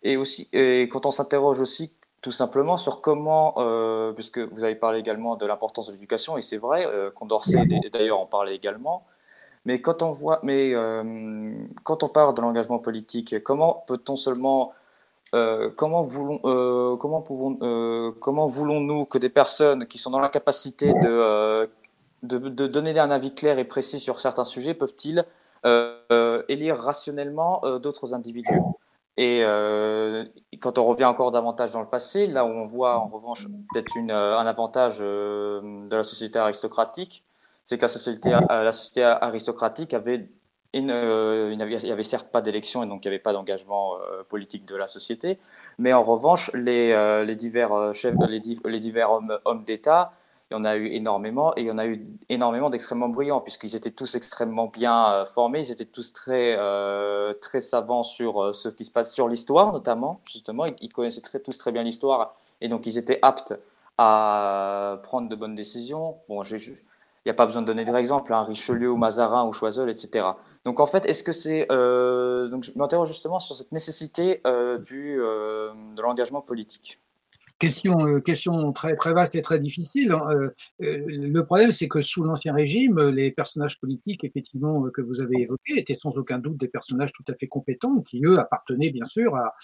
et aussi et quand on s'interroge aussi tout simplement sur comment, puisque vous avez parlé également de l'importance de l'éducation, et c'est vrai, Condorcet d'ailleurs en parlait également, mais quand on voit, mais quand on parle de l'engagement politique, comment peut-on seulement euh, euh, euh, comment voulons-nous que des personnes qui sont dans la capacité de, donner un avis clair et précis sur certains sujets peuvent-ils élire rationnellement d'autres individus? Et quand on revient encore davantage dans le passé, là où on voit en revanche peut-être un avantage de la société aristocratique, c'est que la société aristocratique avait euh, il n'y avait, certes pas d'élection et donc il n'y avait pas d'engagement euh, politique de la société, mais en revanche, les, euh, divers, chefs, les, divers hommes, hommes d'État, il y en a eu énormément et il y en a eu énormément d'extrêmement brillants puisqu'ils étaient tous extrêmement bien formés, ils étaient tous très, très savants sur ce qui se passe sur l'histoire notamment, justement, ils, connaissaient très, tous très bien l'histoire et donc ils étaient aptes à prendre de bonnes décisions. Bon, il n'y a pas besoin de donner des exemples, hein, Richelieu ou Mazarin ou Choiseul, etc. Donc en fait, est-ce que c'est euh, donc je m'interroge justement sur cette nécessité euh, du euh, de l'engagement politique. Question, question très, très vaste et très difficile. Hein. Le problème, c'est que sous l'Ancien Régime, les personnages politiques, effectivement, que vous avez évoqués, étaient sans aucun doute des personnages tout à fait compétents, qui, eux, appartenaient bien sûr à,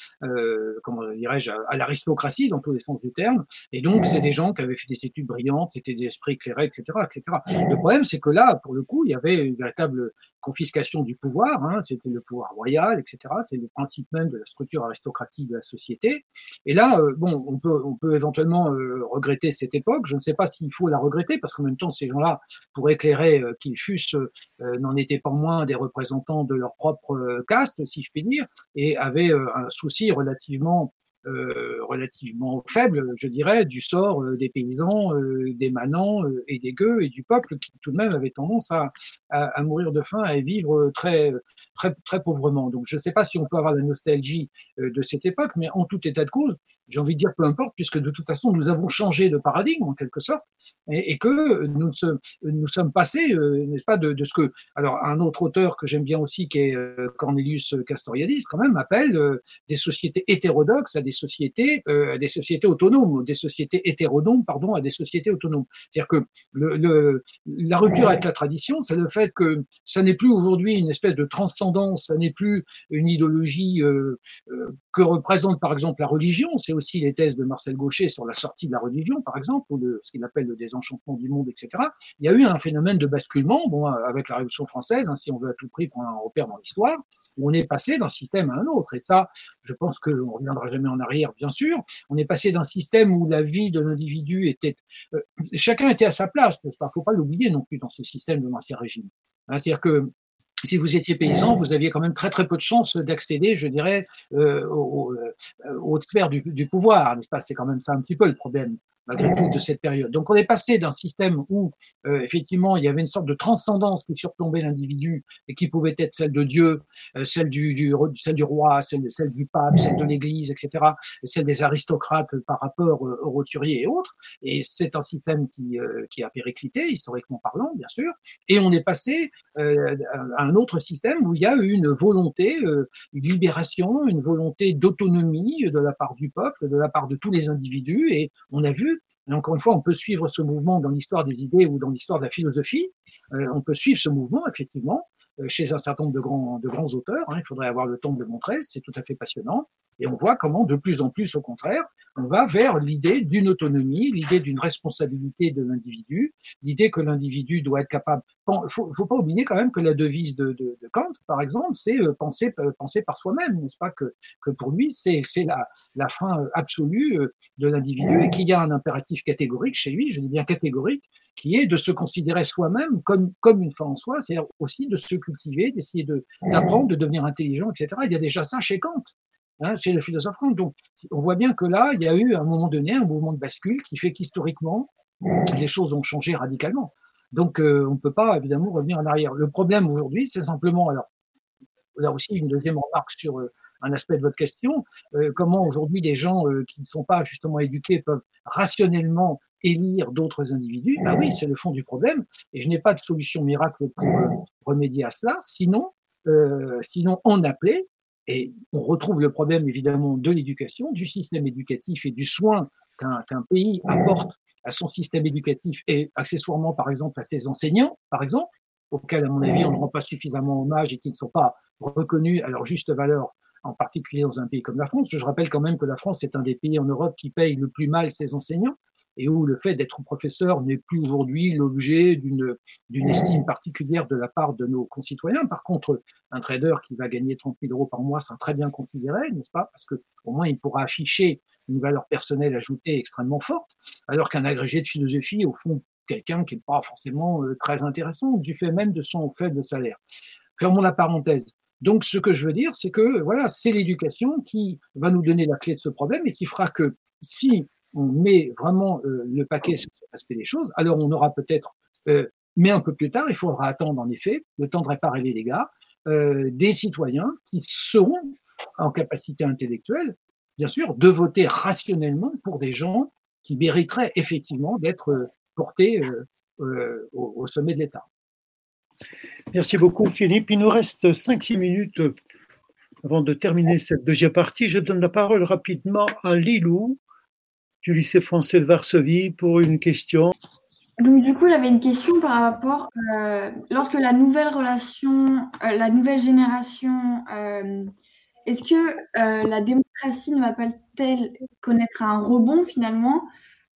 comment dirais-je, à l'aristocratie dans tous les sens du terme. Et donc, c'est des gens qui avaient fait des études brillantes, c'était des esprits éclairés, etc., etc. Le problème, c'est que là, pour le coup, il y avait une véritable confiscation du pouvoir, hein, c'était le pouvoir royal, etc. C'est le principe même de la structure aristocratique de la société. Et là, bon, on peut on peut éventuellement euh, regretter cette époque. Je ne sais pas s'il faut la regretter, parce qu'en même temps, ces gens-là, pour éclairer euh, qu'ils fussent, euh, n'en étaient pas moins des représentants de leur propre caste, si je puis dire, et avaient un souci relativement euh, relativement faible, je dirais, du sort euh, des paysans, euh, des manants et des gueux et du peuple qui tout de même avait tendance à, mourir de faim et vivre très, très, très pauvrement. Donc je ne sais pas si on peut avoir la nostalgie de cette époque, mais en tout état de cause, j'ai envie de dire peu importe, puisque de toute façon nous avons changé de paradigme en quelque sorte, et, que nous, nous sommes passés, n'est-ce pas, de, de, ce que, alors un autre auteur que j'aime bien aussi, qui est Cornelius Castoriadis, quand même, appelle des sociétés hétérodoxes à des sociétés, euh, des sociétés autonomes, des sociétés hétéronomes, pardon, à des sociétés autonomes. C'est-à-dire que la rupture avec la tradition, c'est le fait que ça n'est plus aujourd'hui une espèce de transcendance, ça n'est plus une idéologie euh, euh, que représente par exemple la religion. C'est aussi les thèses de Marcel Gaucher sur la sortie de la religion, par exemple, ou de ce qu'il appelle le désenchantement du monde, etc. Il y a eu un phénomène de basculement, bon, avec la Révolution française, hein, si on veut à tout prix prendre un repère dans l'histoire on est passé d'un système à un autre. Et ça, je pense qu'on ne reviendra jamais en arrière, bien sûr. On est passé d'un système où la vie de l'individu était... Euh, chacun était à sa place, n'est-ce pas? Faut pas l'oublier non plus dans ce système de l'ancien régime. Hein, c'est-à-dire que si vous étiez paysan, vous aviez quand même très très peu de chances d'accéder, je dirais, euh, aux, euh, sphères du, du pouvoir, n'est-ce pas? C'est quand même ça un petit peu le problème malgré tout, de cette période. Donc on est passé d'un système où, euh, effectivement, il y avait une sorte de transcendance qui surplombait l'individu et qui pouvait être celle de Dieu, euh, celle, du, roi, celle, du pape, celle de l'Église, etc., celle des aristocrates par rapport euh, aux roturiers et autres. Et c'est un système qui, qui a périclité, historiquement parlant, bien sûr. Et on est passé à un autre système où il y a eu une volonté, une libération, une volonté d'autonomie de la part du peuple, de la part de tous les individus. Et on a vu encore une fois, on peut suivre ce mouvement dans l'histoire des idées ou dans l'histoire de la philosophie. Euh, on peut suivre ce mouvement, effectivement, euh, chez un certain nombre de grands, de grands auteurs. Hein, il faudrait avoir le temps de le montrer, c'est tout à fait passionnant. Et on voit comment, de plus en plus, au contraire, on va vers l'idée d'une autonomie, l'idée d'une responsabilité de l'individu, l'idée que l'individu doit être capable. Il faut, faut pas oublier quand même que la devise de, de, de Kant, par exemple, c'est euh, penser, euh, penser par soi-même, n'est-ce pas que, pour lui, c'est la, la fin absolue de l'individu et qu'il y a un impératif catégorique chez lui, je dis bien catégorique, qui est de se considérer soi-même comme, comme une fin en soi, c'est-à-dire aussi de se cultiver, d'essayer d'apprendre, de, devenir intelligent, etc. Il y a déjà ça chez Kant, hein, chez le philosophe Kant. Donc, on voit bien que là, il y a eu à un moment donné un mouvement de bascule qui fait qu'historiquement, les choses ont changé radicalement. Donc, euh, on ne peut pas évidemment revenir en arrière. Le problème aujourd'hui, c'est simplement, alors, là aussi une deuxième remarque sur euh, un aspect de votre question, euh, comment aujourd'hui des gens qui ne sont pas justement éduqués peuvent rationnellement élire d'autres individus, ben oui, c'est le fond du problème, et je n'ai pas de solution miracle pour remédier à cela, sinon, sinon en appeler, et on retrouve le problème évidemment de l'éducation, du système éducatif et du soin qu'un pays apporte à son système éducatif et accessoirement par exemple à ses enseignants, par exemple, auxquels à mon avis on ne rend pas suffisamment hommage et qui ne sont pas reconnus à leur juste valeur en particulier dans un pays comme la France. Je rappelle quand même que la France est un des pays en Europe qui paye le plus mal ses enseignants et où le fait d'être professeur n'est plus aujourd'hui l'objet d'une estime particulière de la part de nos concitoyens. Par contre, un trader qui va gagner 30 000 euros par mois sera très bien considéré, n'est-ce pas? Parce que au moins il pourra afficher une valeur personnelle ajoutée extrêmement forte, alors qu'un agrégé de philosophie, au fond, quelqu'un qui n'est pas forcément euh, très intéressant du fait même de son faible salaire. Fermons la parenthèse. Donc, ce que je veux dire, c'est que voilà, c'est l'éducation qui va nous donner la clé de ce problème et qui fera que si on met vraiment euh, le paquet sur cet aspect des choses, alors on aura peut-être, euh, mais un peu plus tard, il faudra attendre en effet le temps de réparer les dégâts, euh, des citoyens qui seront en capacité intellectuelle, bien sûr, de voter rationnellement pour des gens qui mériteraient effectivement d'être portés au, au, sommet de l'État. Merci beaucoup Philippe. Il nous reste 5-6 minutes avant de terminer cette deuxième partie. Je donne la parole rapidement à Lilou du lycée français de Varsovie pour une question. Donc du coup, j'avais une question par rapport euh, lorsque la nouvelle relation, euh, la nouvelle génération, euh, est-ce que la démocratie ne va pas-t-elle connaître un rebond finalement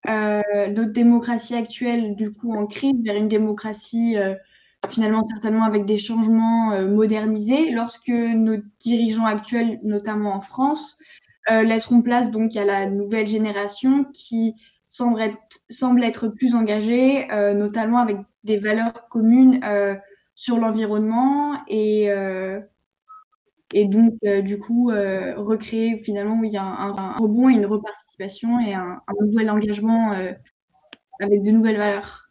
Notre démocratie actuelle, du coup, en crise vers une démocratie finalement certainement avec des changements modernisés, lorsque nos dirigeants actuels, notamment en France, euh, laisseront place donc à la nouvelle génération qui semble être, semble être plus engagée, euh, notamment avec des valeurs communes euh, sur l'environnement et, et donc du coup recréer finalement il y a un, rebond et une reparticipation et un nouvel engagement avec de nouvelles valeurs.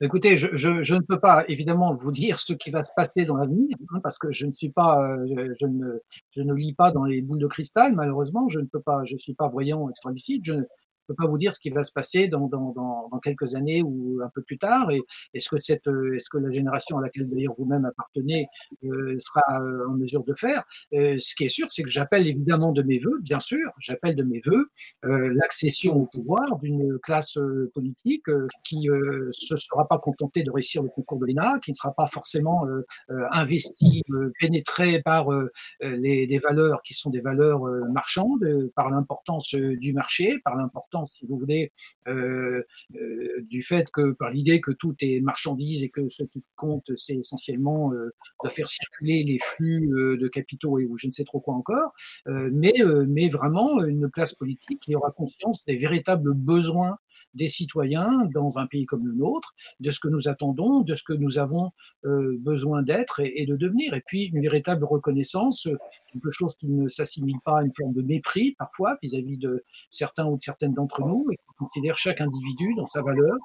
Écoutez, je, je, ne peux pas évidemment vous dire ce qui va se passer dans l'avenir, hein, parce que je ne suis pas, euh, je, ne, je ne lis pas dans les boules de cristal, malheureusement, je ne peux pas, je suis pas voyant extra-lucide, je, je peux pas vous dire ce qui va se passer dans, dans, dans, dans quelques années ou un peu plus tard. Et est-ce que cette, euh, est-ce que la génération à laquelle d'ailleurs vous-même appartenez euh, sera euh, en mesure de faire? Euh, Ce qui est sûr, c'est que j'appelle évidemment de mes voeux, bien sûr, j'appelle de mes voeux euh, l'accession au pouvoir d'une classe politique qui euh, se sera pas contentée de réussir le concours de l'ENA, qui ne sera pas forcément investie, pénétrée par les, des valeurs qui sont des valeurs marchandes, par l'importance du marché, par l'importance si vous voulez, euh, euh, du fait que par l'idée que tout est marchandise et que ce qui compte, c'est essentiellement euh, de faire circuler les flux de capitaux et ou je ne sais trop quoi encore, mais, mais vraiment une classe politique qui aura conscience des véritables besoins des citoyens dans un pays comme le nôtre, de ce que nous attendons, de ce que nous avons euh, besoin d'être et, de devenir. Et puis une véritable reconnaissance, quelque chose qui ne s'assimile pas à une forme de mépris parfois vis-à-vis -vis de certains ou de certaines d'entre nous et qui considère chaque individu dans sa valeur.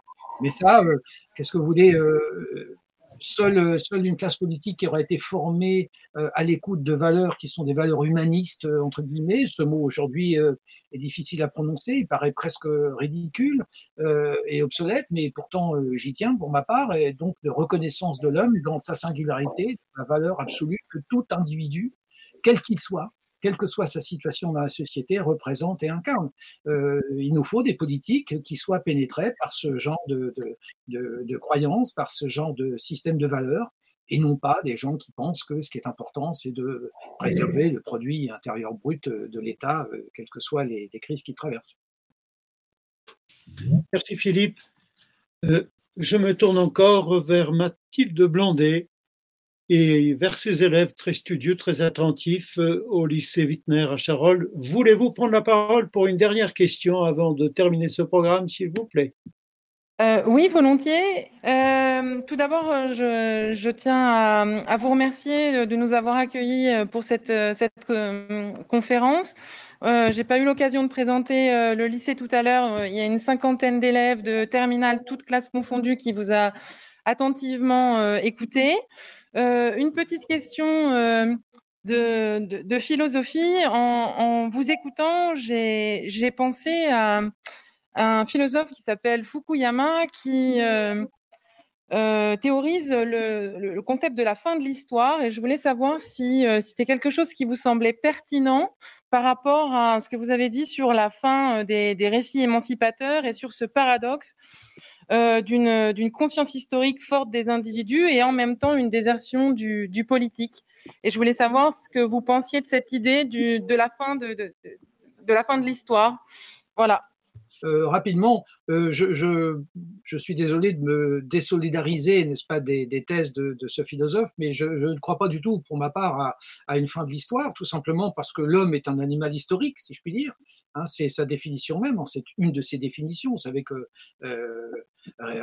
Mais ça, euh, qu'est-ce que vous voulez euh, seule, seule une classe politique qui aurait été formée euh, à l'écoute de valeurs qui sont des valeurs humanistes, euh, entre guillemets. Ce mot aujourd'hui euh, est difficile à prononcer, il paraît presque ridicule et obsolète, mais pourtant j'y tiens pour ma part, et donc de reconnaissance de l'homme dans sa singularité, la valeur absolue que tout individu, quel qu'il soit, quelle que soit sa situation dans la société, représente et incarne. Euh, il nous faut des politiques qui soient pénétrées par ce genre de, de, de, croyances, par ce genre de système de valeurs, et non pas des gens qui pensent que ce qui est important, c'est de préserver le produit intérieur brut de l'État, quelles que soient les, crises qu'il traverse. Merci Philippe. je me tourne encore vers Mathilde Blandet et vers ses élèves très studieux, très attentifs euh, au lycée Wittner à Charolles. Voulez-vous prendre la parole pour une dernière question avant de terminer ce programme, s'il vous plaît? Euh, oui, volontiers. Euh, tout d'abord, je, tiens à, vous remercier de nous avoir accueillis pour cette, conférence. Euh, J'ai pas eu l'occasion de présenter le lycée tout à l'heure. Il y a une cinquantaine d'élèves de terminale, toutes classes confondues, qui vous a attentivement écouté. Euh, une petite question euh, de, philosophie. En, vous écoutant, j'ai pensé à, un philosophe qui s'appelle Fukuyama qui euh, théorise le, concept de la fin de l'histoire et je voulais savoir si c'était quelque chose qui vous semblait pertinent par rapport à ce que vous avez dit sur la fin des récits émancipateurs et sur ce paradoxe euh, d'une conscience historique forte des individus et en même temps une désertion du, politique. Et je voulais savoir ce que vous pensiez de cette idée de la fin de, de l'histoire. Voilà. Euh, rapidement, euh, je, suis désolé de me désolidariser, n'est-ce pas, des, thèses de, ce philosophe, mais je, ne crois pas du tout, pour ma part, à, une fin de l'histoire, tout simplement parce que l'homme est un animal historique, si je puis dire. Hein, c'est sa définition même, c'est une de ses définitions. Vous savez que euh,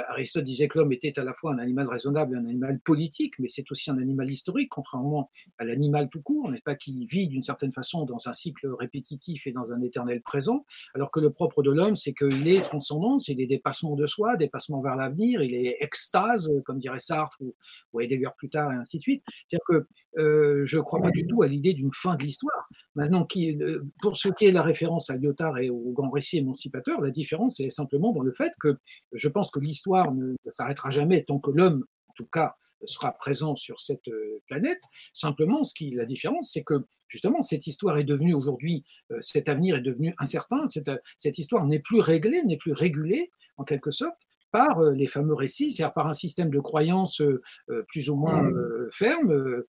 Aristote disait que l'homme était à la fois un animal raisonnable et un animal politique, mais c'est aussi un animal historique, contrairement à l'animal tout court, n'est pas qui vit d'une certaine façon dans un cycle répétitif et dans un éternel présent, alors que le propre de l'homme, c'est qu'il est il est dépassement de soi, dépassement vers l'avenir, il est extase, comme dirait Sartre ou, ou Heidegger plus tard, et ainsi de suite. C'est-à-dire que euh, je ne crois pas du tout à l'idée d'une fin de l'histoire. Maintenant, euh, pour ce qui est la référence à Lyotard et au grand récit émancipateur, la différence est simplement dans le fait que je pense que l'histoire ne, s'arrêtera jamais tant que l'homme, en tout cas, sera présent sur cette euh, planète. Simplement, ce qui la différence, c'est que justement cette histoire est devenue aujourd'hui, euh, cet avenir est devenu incertain. Cette, cette histoire n'est plus réglée, n'est plus régulée en quelque sorte par euh, les fameux récits, c'est-à-dire par un système de croyances plus ou moins ferme,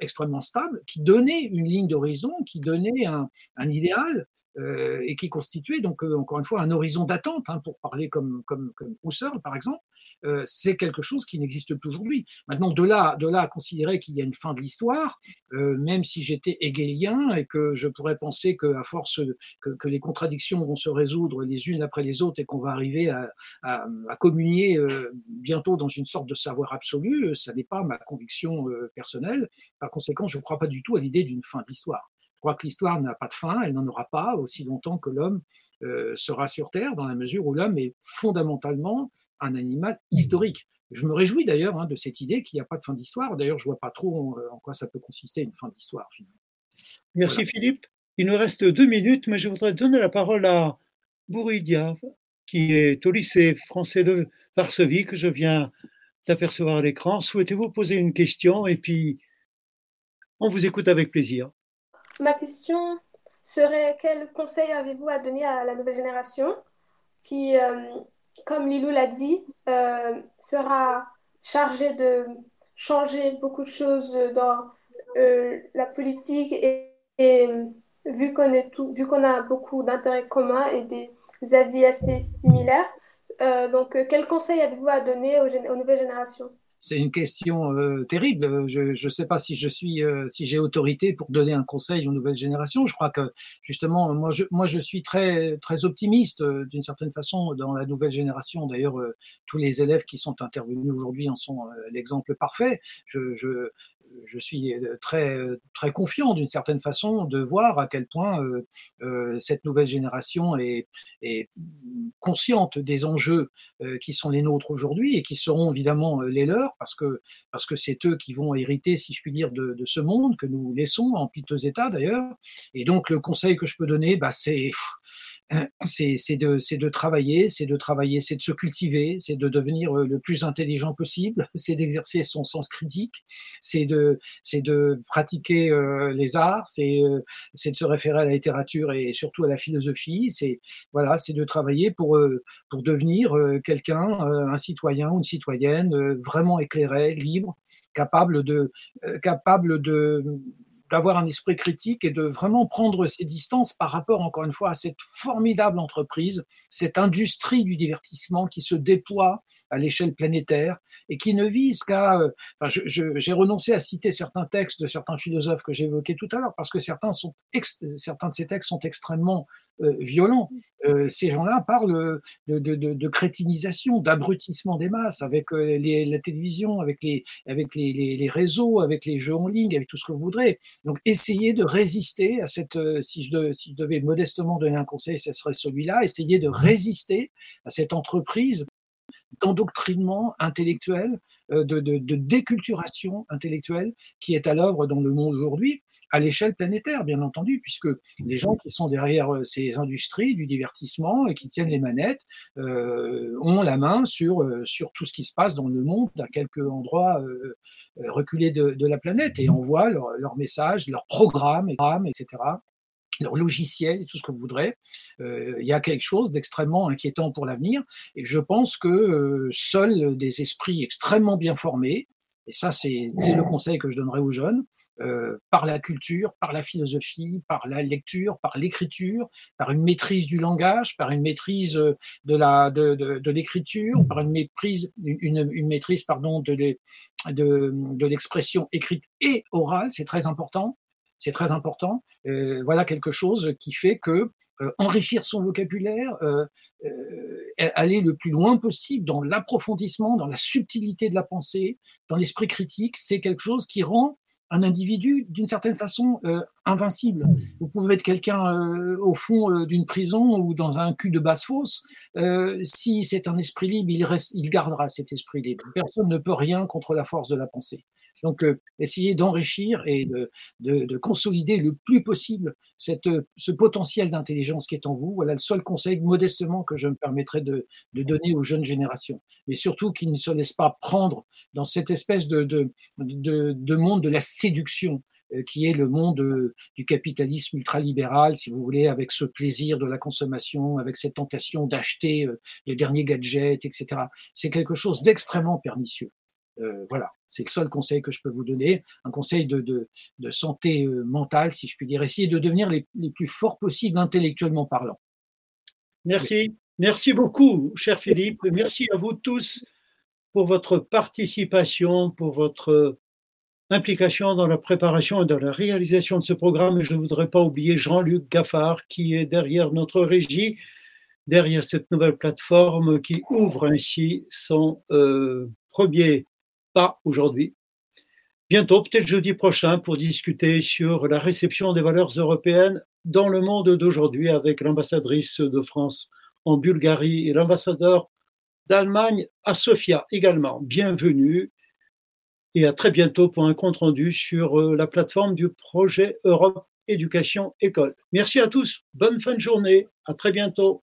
extrêmement stable, qui donnait une ligne d'horizon, qui donnait un, un idéal euh, et qui constituait donc euh, encore une fois un horizon d'attente, hein, pour parler comme, comme, comme Husserl par exemple, euh, c'est quelque chose qui n'existe plus aujourd'hui. Maintenant, de là, de là à considérer qu'il y a une fin de l'histoire, euh, même si j'étais hegelien et que je pourrais penser qu'à force que, que, les contradictions vont se résoudre les unes après les autres et qu'on va arriver à, à, à communier euh, bientôt dans une sorte de savoir absolu, ça n'est pas ma conviction personnelle. Par conséquent, je ne crois pas du tout à l'idée d'une fin d'histoire crois que l'histoire n'a pas de fin, elle n'en aura pas aussi longtemps que l'homme euh, sera sur Terre, dans la mesure où l'homme est fondamentalement un animal historique. Je me réjouis d'ailleurs hein, de cette idée qu'il n'y a pas de fin d'histoire. D'ailleurs, je ne vois pas trop en, quoi ça peut consister une fin d'histoire. Merci Philippe. Il nous reste deux minutes, mais je voudrais donner la parole à Bouridia, qui est au lycée français de Varsovie, que je viens d'apercevoir à l'écran. Souhaitez-vous poser une question? Et puis, on vous écoute avec plaisir. Ma question serait quel conseil avez-vous à donner à la nouvelle génération qui, euh, comme Lilou l'a dit, euh, sera chargée de changer beaucoup de choses dans euh, la politique et, vu qu'on a beaucoup d'intérêts communs et des avis assez similaires, donc quel conseil avez-vous à donner aux nouvelles générations? C'est une question euh, terrible. Je ne sais pas si je suis, euh, si j'ai autorité pour donner un conseil aux nouvelles générations. Je crois que justement, moi, je, suis très, très optimiste euh, d'une certaine façon dans la nouvelle génération. D'ailleurs, tous les élèves qui sont intervenus aujourd'hui en sont l'exemple parfait. Je, je suis euh, très, très confiant d'une certaine façon de voir à quel point euh, euh, cette nouvelle génération est, consciente des enjeux qui sont les nôtres aujourd'hui et qui seront évidemment les leurs parce que parce que c'est eux qui vont hériter, si je puis dire, de, de ce monde que nous laissons en piteux état d'ailleurs. Et donc le conseil que je peux donner, bah, c'est *clears throat* c'est de, de travailler, c'est de travailler, c'est de se cultiver, c'est de devenir le plus intelligent possible, *laughs* c'est d'exercer son sens critique, c'est de, de pratiquer les arts, c'est c'est de se référer à la littérature et surtout à la philosophie, c'est voilà, c'est de travailler pour, pour devenir quelqu'un, un citoyen ou une citoyenne vraiment éclairé, libre, capable de, capable de d'avoir un esprit critique et de vraiment prendre ses distances par rapport, encore une fois, à cette formidable entreprise, cette industrie du divertissement qui se déploie à l'échelle planétaire et qui ne vise qu'à... Euh, enfin, j'ai renoncé à citer certains textes de certains philosophes que j'évoquais tout à l'heure parce que certains, sont certains de ces textes sont extrêmement euh, violents. Euh, ces gens-là parlent de, de, de, de crétinisation, d'abrutissement des masses avec euh, les, la télévision, avec, les, avec les, les, les, réseaux, avec les jeux en ligne, avec tout ce que vous voudrez. Donc, essayez de résister à cette, si je, si je devais modestement donner un conseil, ce serait celui-là, essayez de résister à cette entreprise d'endoctrinement intellectuel, euh, de, déculturation intellectuelle qui est à l'œuvre dans le monde aujourd'hui, à l'échelle planétaire, bien entendu, puisque les gens qui sont derrière euh, ces industries du divertissement et qui tiennent les manettes euh, ont la main sur, sur tout ce qui se passe dans le monde, à quelques endroits reculés de, la planète, et envoient leurs leur messages, leurs programmes, etc leur logiciel tout ce que vous voudrez. Euh, il y a quelque chose d'extrêmement inquiétant pour l'avenir. Et je pense que euh, seuls des esprits extrêmement bien formés, et ça c'est le conseil que je donnerais aux jeunes, euh, par la culture, par la philosophie, par la lecture, par l'écriture, par une maîtrise du langage, par une maîtrise de la de, de, de l'écriture, par une maîtrise une, une maîtrise pardon de l'expression écrite et orale, c'est très important c'est très important. Euh, voilà quelque chose qui fait que euh, enrichir son vocabulaire, euh, aller le plus loin possible dans l'approfondissement, dans la subtilité de la pensée, dans l'esprit critique, c'est quelque chose qui rend un individu d'une certaine façon invincible. Vous pouvez mettre quelqu'un au fond d'une prison ou dans un cul de basse-fosse. si c'est un esprit libre, il, reste, il gardera cet esprit libre. Personne ne peut rien contre la force de la pensée. Donc, euh, essayez d'enrichir et de, consolider le plus possible cette, ce potentiel d'intelligence qui est en vous. Voilà le seul conseil modestement que je me permettrai de, donner aux jeunes générations. Mais surtout qu'ils ne se laissent pas prendre dans cette espèce de, de, monde de la séduction euh, qui est le monde euh, du capitalisme ultralibéral, si vous voulez, avec ce plaisir de la consommation, avec cette tentation d'acheter les derniers gadgets, etc. C'est quelque chose d'extrêmement pernicieux. Euh, voilà, c'est le seul conseil que je peux vous donner, un conseil de, de, santé euh, mentale, si je puis dire, essayer de devenir les, les plus forts possibles intellectuellement parlant. Merci, merci beaucoup, cher Philippe. Merci à vous tous pour votre participation, pour votre implication dans la préparation et dans la réalisation de ce programme. je ne voudrais pas oublier Jean-Luc Gaffard, qui est derrière notre régie, derrière cette nouvelle plateforme qui ouvre ainsi son euh, premier pas aujourd'hui. Bientôt, peut-être jeudi prochain, pour discuter sur la réception des valeurs européennes dans le monde d'aujourd'hui avec l'ambassadrice de France en Bulgarie et l'ambassadeur d'Allemagne à Sofia également. Bienvenue et à très bientôt pour un compte rendu sur euh, la plateforme du projet Europe Éducation École. Merci à tous, bonne fin de journée, à très bientôt.